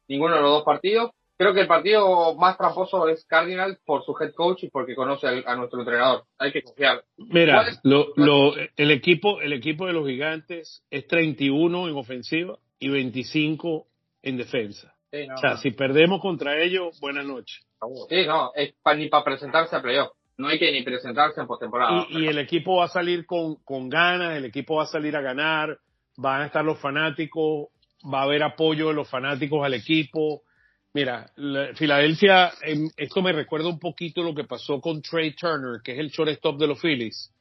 [SPEAKER 2] ninguno de los dos partidos. Creo que el partido más tramposo es Cardinal por su head coach y porque conoce a, nuestro entrenador. Hay que confiar.
[SPEAKER 1] Mira, lo, lo, el equipo, el equipo de los gigantes es 31 en ofensiva y 25 en defensa o sea, si perdemos contra ellos, buenas noches.
[SPEAKER 2] Sí, no, es ni para presentarse a playoff. No hay que ni presentarse en postemporada.
[SPEAKER 1] Y, y, el equipo va a salir con, con ganas, el equipo va a salir a ganar, van a estar los fanáticos, va a haber apoyo de los fanáticos al equipo. Mira, Filadelfia, esto me recuerda un poquito lo que pasó con Trey Turner, que es el shortstop de los Phillies.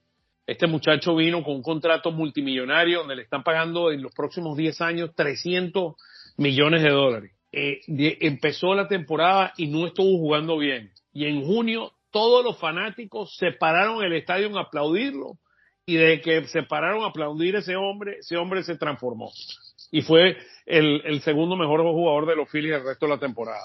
[SPEAKER 1] Este muchacho vino con un contrato multimillonario donde le están pagando en los próximos 10 años 300 millones de dólares eh, empezó la temporada y no estuvo jugando bien. Y en junio todos los fanáticos se pararon en el estadio a aplaudirlo. Y de que se pararon a aplaudir a ese hombre, ese hombre se transformó. Y fue el, el segundo mejor jugador de los Phillies el resto de la temporada.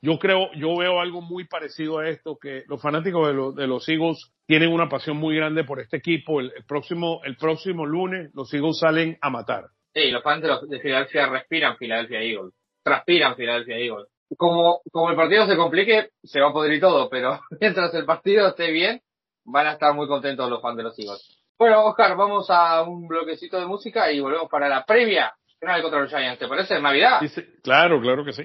[SPEAKER 1] Yo creo, yo veo algo muy parecido a esto, que los fanáticos de, los, de los Eagles tienen una pasión muy grande por este equipo. El, próximo, el próximo lunes los Eagles salen a matar.
[SPEAKER 2] Sí, los fans de, de Filadelfia respiran Philadelphia Eagles transpiran Philadelphia Eagles. como, como el partido se complique, se va a poder ir todo, pero <laughs> mientras el partido esté bien, van a estar muy contentos los fans de los Eagles. Bueno, Oscar, vamos a un bloquecito de música y volvemos para la previa final contra los Giants. ¿Te parece? ¿Navidad?
[SPEAKER 1] Sí, claro, claro que sí.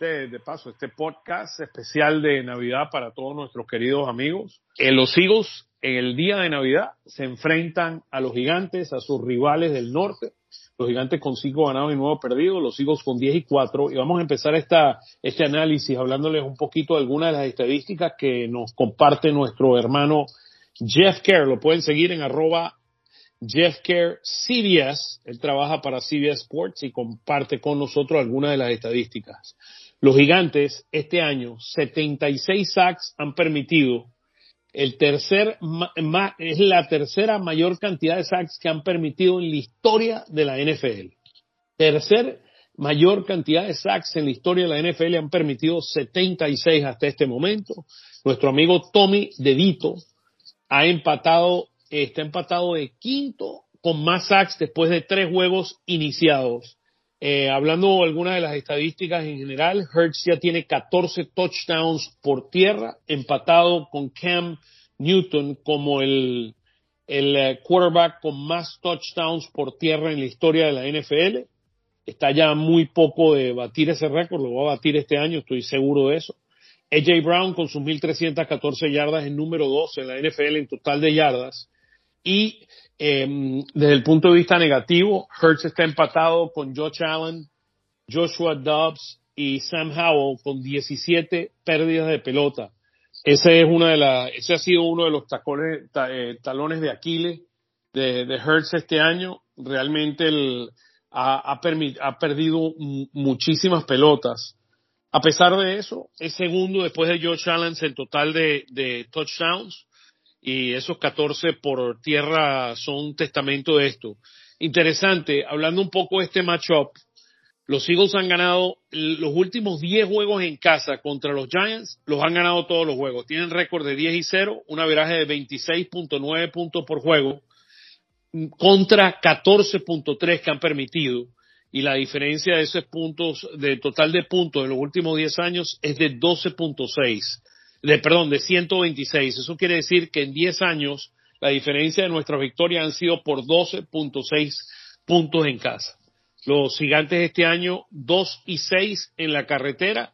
[SPEAKER 1] De paso, este podcast especial de Navidad para todos nuestros queridos amigos. Eh, los Eagles en el día de Navidad se enfrentan a los gigantes, a sus rivales del norte. Los gigantes con cinco ganados y nueve perdidos, los Eagles con diez y cuatro. Y vamos a empezar esta, este análisis hablándoles un poquito de algunas de las estadísticas que nos comparte nuestro hermano Jeff Kerr. Lo pueden seguir en arroba Jeff Kerr CBS. Él trabaja para CBS Sports y comparte con nosotros algunas de las estadísticas. Los gigantes este año 76 sacks han permitido. El tercer, es la tercera mayor cantidad de sacks que han permitido en la historia de la NFL. Tercer mayor cantidad de sacks en la historia de la NFL han permitido 76 hasta este momento. Nuestro amigo Tommy Dedito ha empatado, está empatado de quinto con más sacks después de tres juegos iniciados. Eh, hablando algunas de las estadísticas en general, Hertz ya tiene 14 touchdowns por tierra, empatado con Cam Newton como el, el eh, quarterback con más touchdowns por tierra en la historia de la NFL. Está ya muy poco de batir ese récord, lo va a batir este año, estoy seguro de eso. AJ Brown con sus 1.314 yardas en número 2 en la NFL en total de yardas. Y eh, desde el punto de vista negativo, Hertz está empatado con Josh Allen, Joshua Dobbs y Sam Howell con 17 pérdidas de pelota. Ese es una de las, ese ha sido uno de los tacones, eh, talones de Aquiles de, de Hertz este año. Realmente el, ha, ha, ha perdido muchísimas pelotas. A pesar de eso, es segundo después de Josh Allen en total de touchdowns y esos 14 por tierra son un testamento de esto. Interesante, hablando un poco de este matchup, Los Eagles han ganado los últimos 10 juegos en casa contra los Giants, los han ganado todos los juegos. Tienen récord de 10 y 0, una viraje de 26.9 puntos por juego contra 14.3 que han permitido. Y la diferencia de esos puntos, de total de puntos en los últimos 10 años es de 12.6, de, perdón, de 126. Eso quiere decir que en 10 años la diferencia de nuestras victorias han sido por 12.6 puntos en casa. Los gigantes este año 2 y 6 en la carretera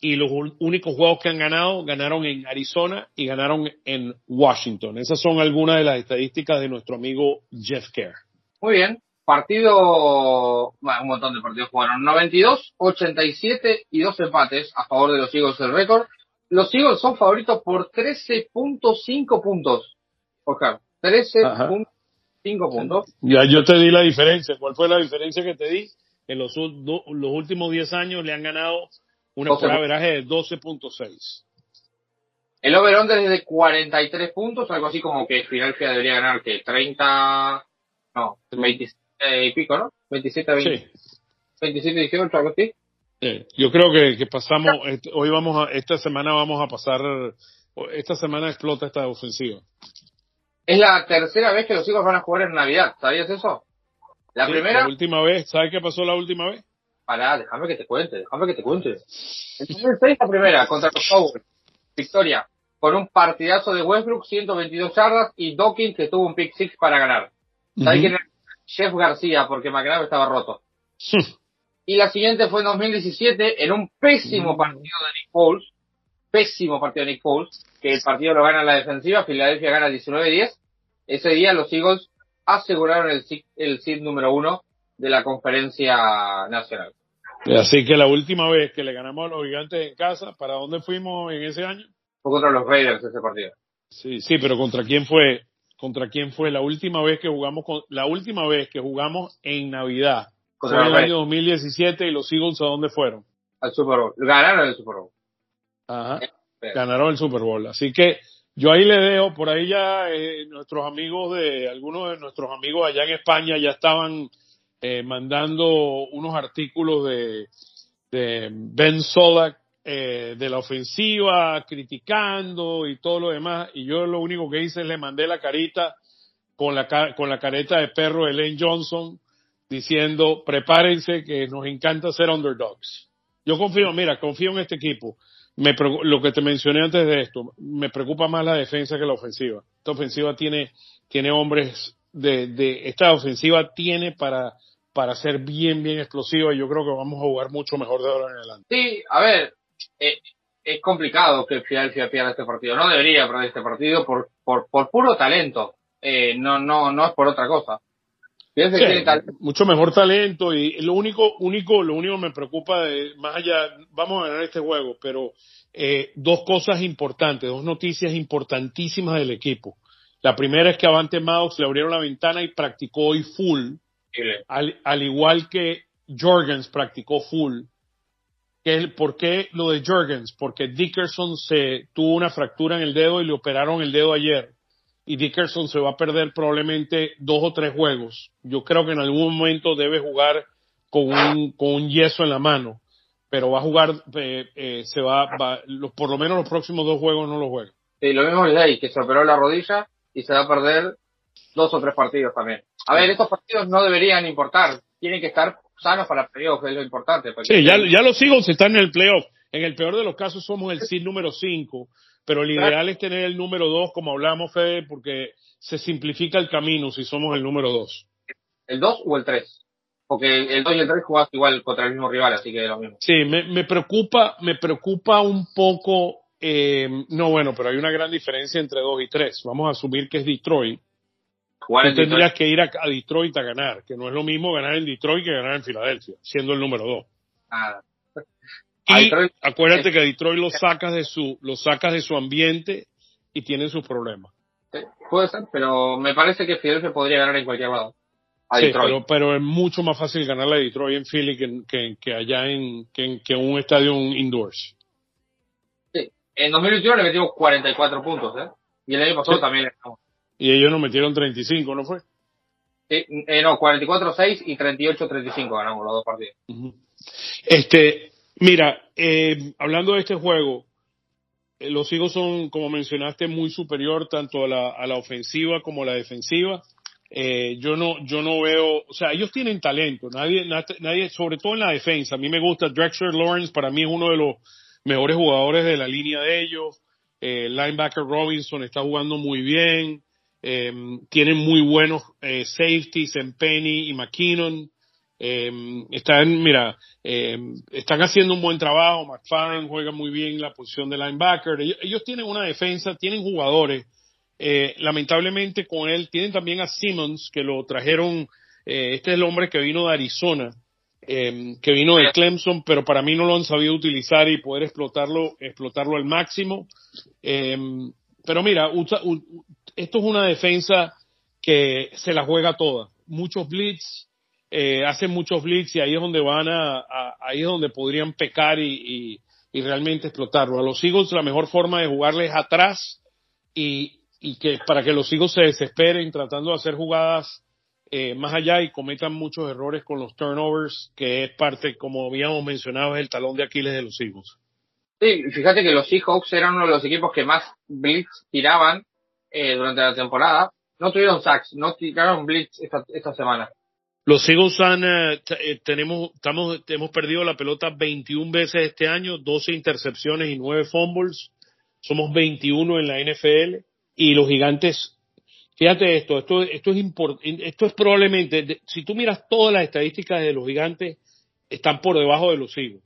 [SPEAKER 1] y los únicos juegos que han ganado ganaron en Arizona y ganaron en Washington. Esas son algunas de las estadísticas de nuestro amigo Jeff Kerr.
[SPEAKER 2] Muy bien. Partido, un montón de partidos jugaron. 92, 87 y dos empates a favor de los Eagles del récord. Los Eagles son favoritos por 13.5 puntos. Oscar, 13.5 puntos.
[SPEAKER 1] Ya yo te di la diferencia. ¿Cuál fue la diferencia que te di? En los, los últimos 10 años le han ganado una averaje de 12.6.
[SPEAKER 2] El over-under es de 43 puntos, algo así como que Filadelfia debería ganar que 30, no, 27 y pico, ¿no? 27, 20, sí. 27, 18, algo así.
[SPEAKER 1] Yo creo que, que pasamos, este, hoy vamos a, esta semana vamos a pasar, esta semana explota esta ofensiva.
[SPEAKER 2] Es la tercera vez que los hijos van a jugar en Navidad, ¿sabías eso?
[SPEAKER 1] La primera. La última vez, ¿sabes qué pasó la última vez?
[SPEAKER 2] Pará, déjame que te cuente, déjame que te cuente. El 2006 la primera contra los Cowboys. Victoria. Con un partidazo de Westbrook, 122 yardas y Dawkins que tuvo un pick six para ganar. ¿Sabes quién era? Jeff García, porque McNabb estaba roto. <laughs> y la siguiente fue en 2017 en un pésimo partido de Nick Foles. Pésimo partido de Nick Foles. Que el partido lo gana la defensiva. Filadelfia gana 19-10. Ese día los Eagles aseguraron el el seed número uno de la conferencia nacional.
[SPEAKER 1] Así que la última vez que le ganamos a los gigantes en casa, ¿para dónde fuimos en ese año?
[SPEAKER 2] Fue contra los Raiders ese partido.
[SPEAKER 1] Sí, sí, pero ¿contra quién fue? ¿Contra quién fue la última vez que jugamos? Con, la última vez que jugamos en Navidad. Fue el año 2017 y los Eagles a dónde fueron?
[SPEAKER 2] Al Super Bowl. Ganaron el Super Bowl.
[SPEAKER 1] Ajá. Ganaron el Super Bowl. Así que yo ahí le dejo, por ahí ya eh, nuestros amigos de, algunos de nuestros amigos allá en España ya estaban eh, mandando unos artículos de, de Ben Solak eh, de la ofensiva, criticando y todo lo demás. Y yo lo único que hice es le mandé la carita con la, con la careta de perro de Lane Johnson diciendo prepárense que nos encanta ser underdogs. Yo confío, mira, confío en este equipo. Me, lo que te mencioné antes de esto, me preocupa más la defensa que la ofensiva. Esta ofensiva tiene, tiene hombres de, de, esta ofensiva tiene para para ser bien, bien explosiva y yo creo que vamos a jugar mucho mejor de ahora en adelante.
[SPEAKER 2] Sí, a ver, eh, es complicado que Philadelphia pierda este partido. No debería perder este partido por, por, por puro talento. Eh, no, no, no es por otra cosa.
[SPEAKER 1] Mucho mejor talento y lo único, único, lo único que me preocupa de, más allá, vamos a ganar este juego, pero eh, dos cosas importantes, dos noticias importantísimas del equipo. La primera es que Avante Maddox le abrieron la ventana y practicó hoy full al, igual que Jorgens practicó full. ¿Por qué lo de Jorgens? Porque Dickerson se tuvo una fractura en el dedo y le operaron el dedo ayer. Y Dickerson se va a perder probablemente dos o tres juegos. Yo creo que en algún momento debe jugar con un, con un yeso en la mano. Pero va a jugar, eh, eh, se va, por lo menos los próximos dos juegos no lo juega.
[SPEAKER 2] Sí, lo mismo es que se operó la rodilla y se va a perder dos o tres partidos también. A ver, estos partidos no deberían importar, tienen que estar sanos para el playoff, es lo importante.
[SPEAKER 1] Sí, ya, ya los Eagles están en el playoff. En el peor de los casos somos el seed número 5, pero el ideal es tener el número 2, como hablamos, Fede, porque se simplifica el camino si somos el número 2.
[SPEAKER 2] ¿El 2 o el 3? Porque el 2 y el 3 jugás igual contra el mismo rival, así que es lo mismo.
[SPEAKER 1] Sí, me, me preocupa, me preocupa un poco, eh, no bueno, pero hay una gran diferencia entre 2 y 3. Vamos a asumir que es Detroit Tú tendrías que ir a, Detroit a ganar, que no es lo mismo ganar en Detroit que ganar en Filadelfia, siendo el número dos. Y acuérdate que Detroit lo sacas de su, lo sacas de su ambiente y tiene sus problemas.
[SPEAKER 2] puede ser, pero me parece que Filadelfia podría ganar en cualquier lado.
[SPEAKER 1] sí, pero, pero, es mucho más fácil ganarle a Detroit en Philly que, que, allá en, que, que un estadio indoors.
[SPEAKER 2] Sí, en 2021 le metimos 44 puntos, ¿eh? Y el año pasado también le
[SPEAKER 1] y ellos nos metieron 35, ¿no fue?
[SPEAKER 2] Sí, eh, no, 44-6 y 38-35 ganamos los dos partidos.
[SPEAKER 1] Este, mira, eh, hablando de este juego, eh, los Eagles son, como mencionaste, muy superior tanto a la, a la ofensiva como a la defensiva. Eh, yo no, yo no veo, o sea, ellos tienen talento, nadie, nadie, sobre todo en la defensa. A mí me gusta Drexler Lawrence, para mí es uno de los mejores jugadores de la línea de ellos. Eh, linebacker Robinson está jugando muy bien. Eh, tienen muy buenos safeties en Penny y McKinnon. Eh, están, mira, eh, están haciendo un buen trabajo. McFarland juega muy bien la posición de linebacker. Ellos, tienen una defensa, tienen jugadores. Eh, lamentablemente con él tienen también a Simmons, que lo trajeron. Eh, este es el hombre que vino de Arizona, eh, que vino de Clemson, pero para mí no lo han sabido utilizar y poder explotarlo, explotarlo al máximo. Pero mira, esto es una defensa que se la juega toda. Muchos blitz, eh, hacen muchos blitz y ahí es donde van a, ahí es donde podrían pecar y, y, y, realmente explotarlo. A los Eagles la mejor forma de jugarles atrás y, y que para que los Eagles se desesperen tratando de hacer jugadas eh, más allá y cometan muchos errores con los turnovers, que es parte, como habíamos mencionado, es el talón de Aquiles de los Eagles.
[SPEAKER 2] Sí, fíjate que los Seahawks eran uno de los equipos que más blitz tiraban eh, durante la temporada. No tuvieron sacks, no tiraron blitz esta, esta semana.
[SPEAKER 1] Los Eagles han, eh, tenemos, estamos, hemos perdido la pelota 21 veces este año, 12 intercepciones y 9 fumbles. Somos 21 en la NFL y los gigantes, fíjate esto, esto, esto es importante, esto es probablemente, si tú miras todas las estadísticas de los gigantes, están por debajo de los Eagles.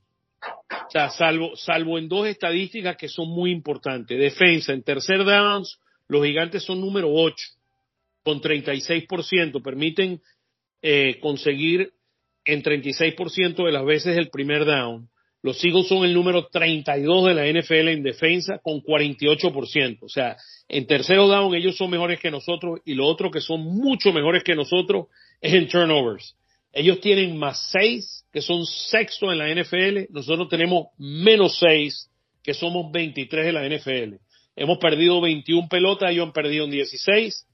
[SPEAKER 1] O sea, salvo, salvo en dos estadísticas que son muy importantes. Defensa, en tercer downs, los gigantes son número 8, con 36%. Permiten eh, conseguir en 36% de las veces el primer down. Los Eagles son el número 32 de la NFL en defensa con 48%. O sea, en tercero down ellos son mejores que nosotros y lo otro que son mucho mejores que nosotros es en turnovers. Ellos tienen más 6, que son sexto en la NFL. Nosotros tenemos menos 6, que somos 23 de la NFL. Hemos perdido 21 pelotas, ellos han perdido 16.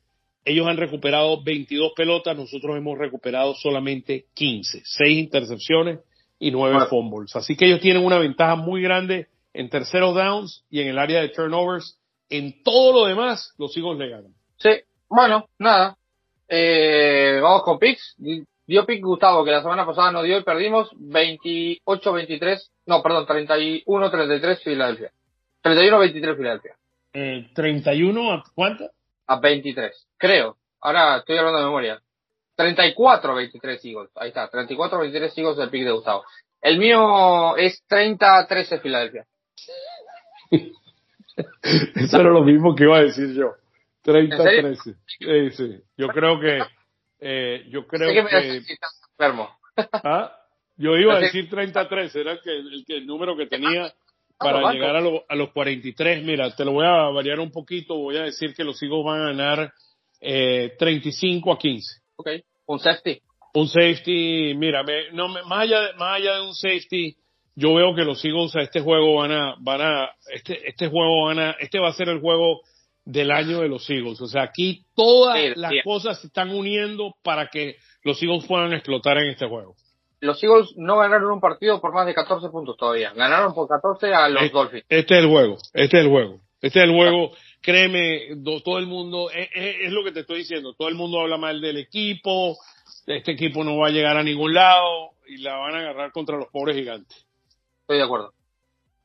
[SPEAKER 1] Ellos han recuperado 22 pelotas, nosotros hemos recuperado solamente 15. 6 intercepciones y 9 bueno. fumbles. Así que ellos tienen una ventaja muy grande en terceros downs y en el área de turnovers. En todo lo demás, los Eagles le ganan.
[SPEAKER 2] Sí, bueno, nada. Eh, vamos con picks. Dio pick Gustavo, que la semana pasada no dio y perdimos 28-23, no, perdón, 31-33 Filadelfia. 31-23 Filadelfia.
[SPEAKER 1] Eh, ¿31 a cuánto?
[SPEAKER 2] A 23, creo. Ahora estoy hablando de memoria. 34-23 Eagles. Ahí está, 34-23 Eagles del pick de Gustavo. El mío es 30-13 Filadelfia. <laughs>
[SPEAKER 1] Eso era lo mismo que iba a decir yo. 30-13. Sí, sí. Yo creo que eh, yo creo
[SPEAKER 2] sé que, me que... enfermo.
[SPEAKER 1] ¿Ah? Yo iba a decir 33, era el, que, el, el número que tenía para ah, llegar a, lo, a, los 43. Mira, te lo voy a variar un poquito, voy a decir que los Eagles van a ganar eh, 35 a 15.
[SPEAKER 2] Ok, un safety.
[SPEAKER 1] Un safety, mira, me, no, me, más, allá de, más allá de un safety, yo veo que los Eagles a este juego van a, van a, este, este juego van a, este va a ser el juego del año de los Eagles. O sea, aquí todas sí, las sí. cosas se están uniendo para que los Eagles puedan explotar en este juego.
[SPEAKER 2] Los Eagles no ganaron un partido por más de 14 puntos todavía. Ganaron por 14 a los
[SPEAKER 1] este,
[SPEAKER 2] Dolphins.
[SPEAKER 1] Este es el juego. Este es el juego. Este es el juego. Créeme, todo el mundo, es, es, lo que te estoy diciendo. Todo el mundo habla mal del equipo. Este equipo no va a llegar a ningún lado y la van a agarrar contra los pobres gigantes.
[SPEAKER 2] Estoy de acuerdo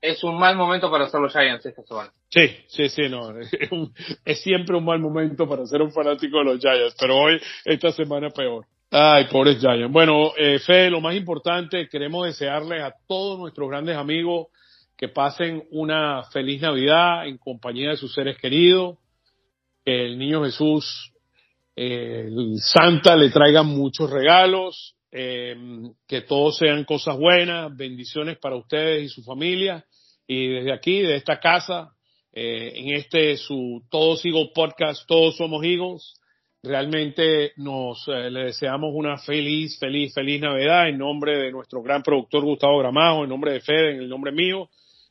[SPEAKER 2] es un mal momento para hacer los Giants esta semana.
[SPEAKER 1] Sí, sí, sí, no. Es, un, es, siempre un mal momento para ser un fanático de los Giants, pero hoy, esta semana peor. Ay, pobres Giants. Bueno, eh, Fede, lo más importante, queremos desearles a todos nuestros grandes amigos que pasen una feliz Navidad en compañía de sus seres queridos. Que el niño Jesús, eh, el Santa, le traiga muchos regalos. Eh, que todos sean cosas buenas, bendiciones para ustedes y su familia. Y desde aquí, de esta casa, eh, en este su Todos Eagles podcast, Todos Somos Eagles, realmente nos eh, le deseamos una feliz, feliz, feliz Navidad en nombre de nuestro gran productor Gustavo Gramajo, en nombre de Fede, en el nombre mío.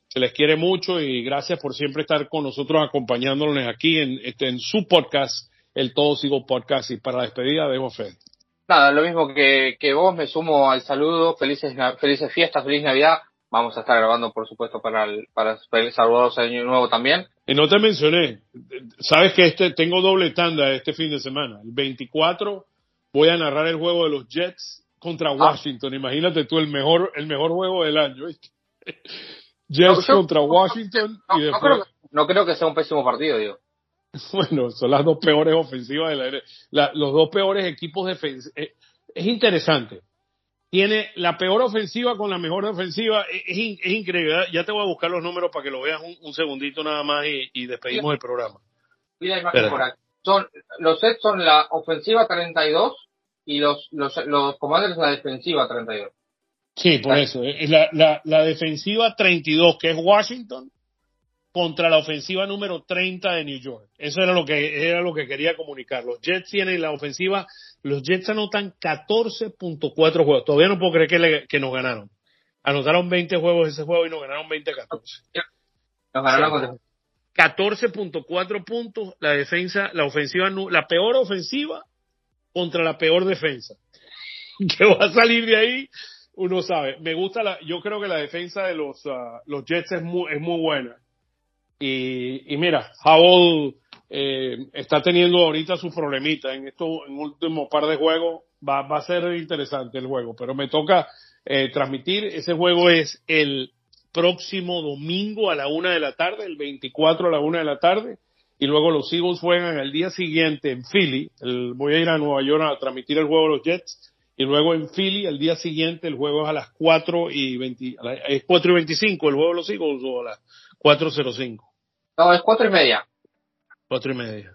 [SPEAKER 1] Se les quiere mucho y gracias por siempre estar con nosotros acompañándonos aquí en, este, en su podcast, el Todos Eagles podcast. Y para la despedida dejo Fede.
[SPEAKER 2] nada, lo mismo que, que vos, me sumo al saludo, felices, felices fiestas, feliz Navidad. Vamos a estar grabando, por supuesto, para el, para saludaros Año Nuevo también.
[SPEAKER 1] Y no te mencioné, sabes que este tengo doble tanda este fin de semana. El 24 voy a narrar el juego de los Jets contra ah. Washington. Imagínate tú el mejor el mejor juego del año. <laughs> Jets contra Washington
[SPEAKER 2] no, y después... no, creo que, sea un pésimo partido, digo. <laughs>
[SPEAKER 1] Bueno, son las dos peores ofensivas de la, la los dos peores equipos defensivos. Eh, es interesante tiene la peor ofensiva con la mejor ofensiva. Es, increíble. Ya te voy a buscar los números para que lo veas un, segundito nada más y, despedimos el programa.
[SPEAKER 2] Mira aquí. Son, los sets son la ofensiva 32 y los, los, los commanders la defensiva 32.
[SPEAKER 1] Sí, por eso. Es la, la, la defensiva 32, que es Washington, contra la ofensiva número 30 de New York. Eso era lo que era lo que quería comunicar. Los Jets tienen la ofensiva, los Jets anotan 14.4 juegos. Todavía no puedo creer que, nos ganaron. Anotaron 20 juegos ese juego y nos ganaron 20-14.
[SPEAKER 2] Nos ganaron
[SPEAKER 1] 14.4 puntos la defensa, la ofensiva, la peor ofensiva contra la peor defensa. <laughs> ¿Qué va a salir de ahí? Uno sabe. Me gusta la, yo creo que la defensa de los, uh, los Jets es muy, es muy buena y, y mira, Howell eh, está teniendo ahorita su problemita en estos en último par de juegos. Va, va a ser interesante el juego, pero me toca eh, transmitir. Ese juego es el próximo domingo a la una de la tarde, el 24 a la una de la tarde. Y luego los Eagles juegan el día siguiente en Philly. El, voy a ir a Nueva York a transmitir el juego de los Jets. Y luego en Philly, el día siguiente, el juego es a las 4 y 20, es 4 y 25 el juego de los Eagles o a las 4.05.
[SPEAKER 2] No, es cuatro y media.
[SPEAKER 1] Cuatro y media.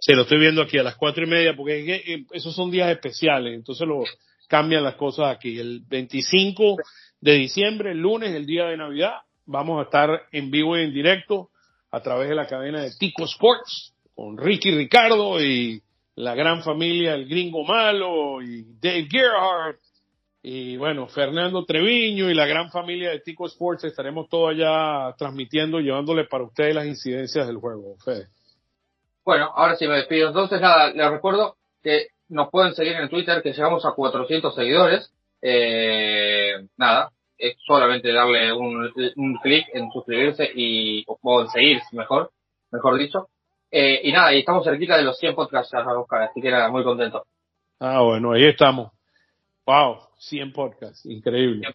[SPEAKER 1] Sí, lo estoy viendo aquí a las cuatro y media porque eh, esos son días especiales, entonces lo cambian las cosas aquí. El 25 de diciembre, el lunes, el día de Navidad, vamos a estar en vivo y en directo a través de la cadena de Tico Sports con Ricky Ricardo y la gran familia El Gringo Malo y Dave Gerhardt y bueno, Fernando Treviño y la gran familia de Tico Sports estaremos todos allá transmitiendo, llevándole para ustedes las incidencias del juego, Fede.
[SPEAKER 2] Bueno, ahora sí me despido. Entonces, nada, les recuerdo que nos pueden seguir en Twitter, que llegamos a 400 seguidores. Eh, nada, es solamente darle un, un clic en suscribirse y, o en seguir, mejor, mejor dicho. Eh, y nada, y estamos cerquita de los 100 podcasts a buscar, así que nada, muy contento.
[SPEAKER 1] Ah, bueno, ahí estamos. Wow, 100 podcasts, increíble.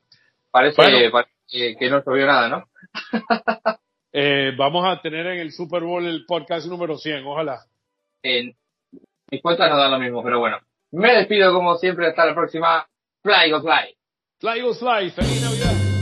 [SPEAKER 2] Parece, que no se nada, ¿no? <laughs>
[SPEAKER 1] eh, vamos a tener en el Super Bowl el podcast número 100, ojalá.
[SPEAKER 2] En mis cuentas no dan lo mismo, pero bueno. Me despido como siempre, hasta la próxima. Fly go fly.
[SPEAKER 1] Fly go fly, feliz Navidad.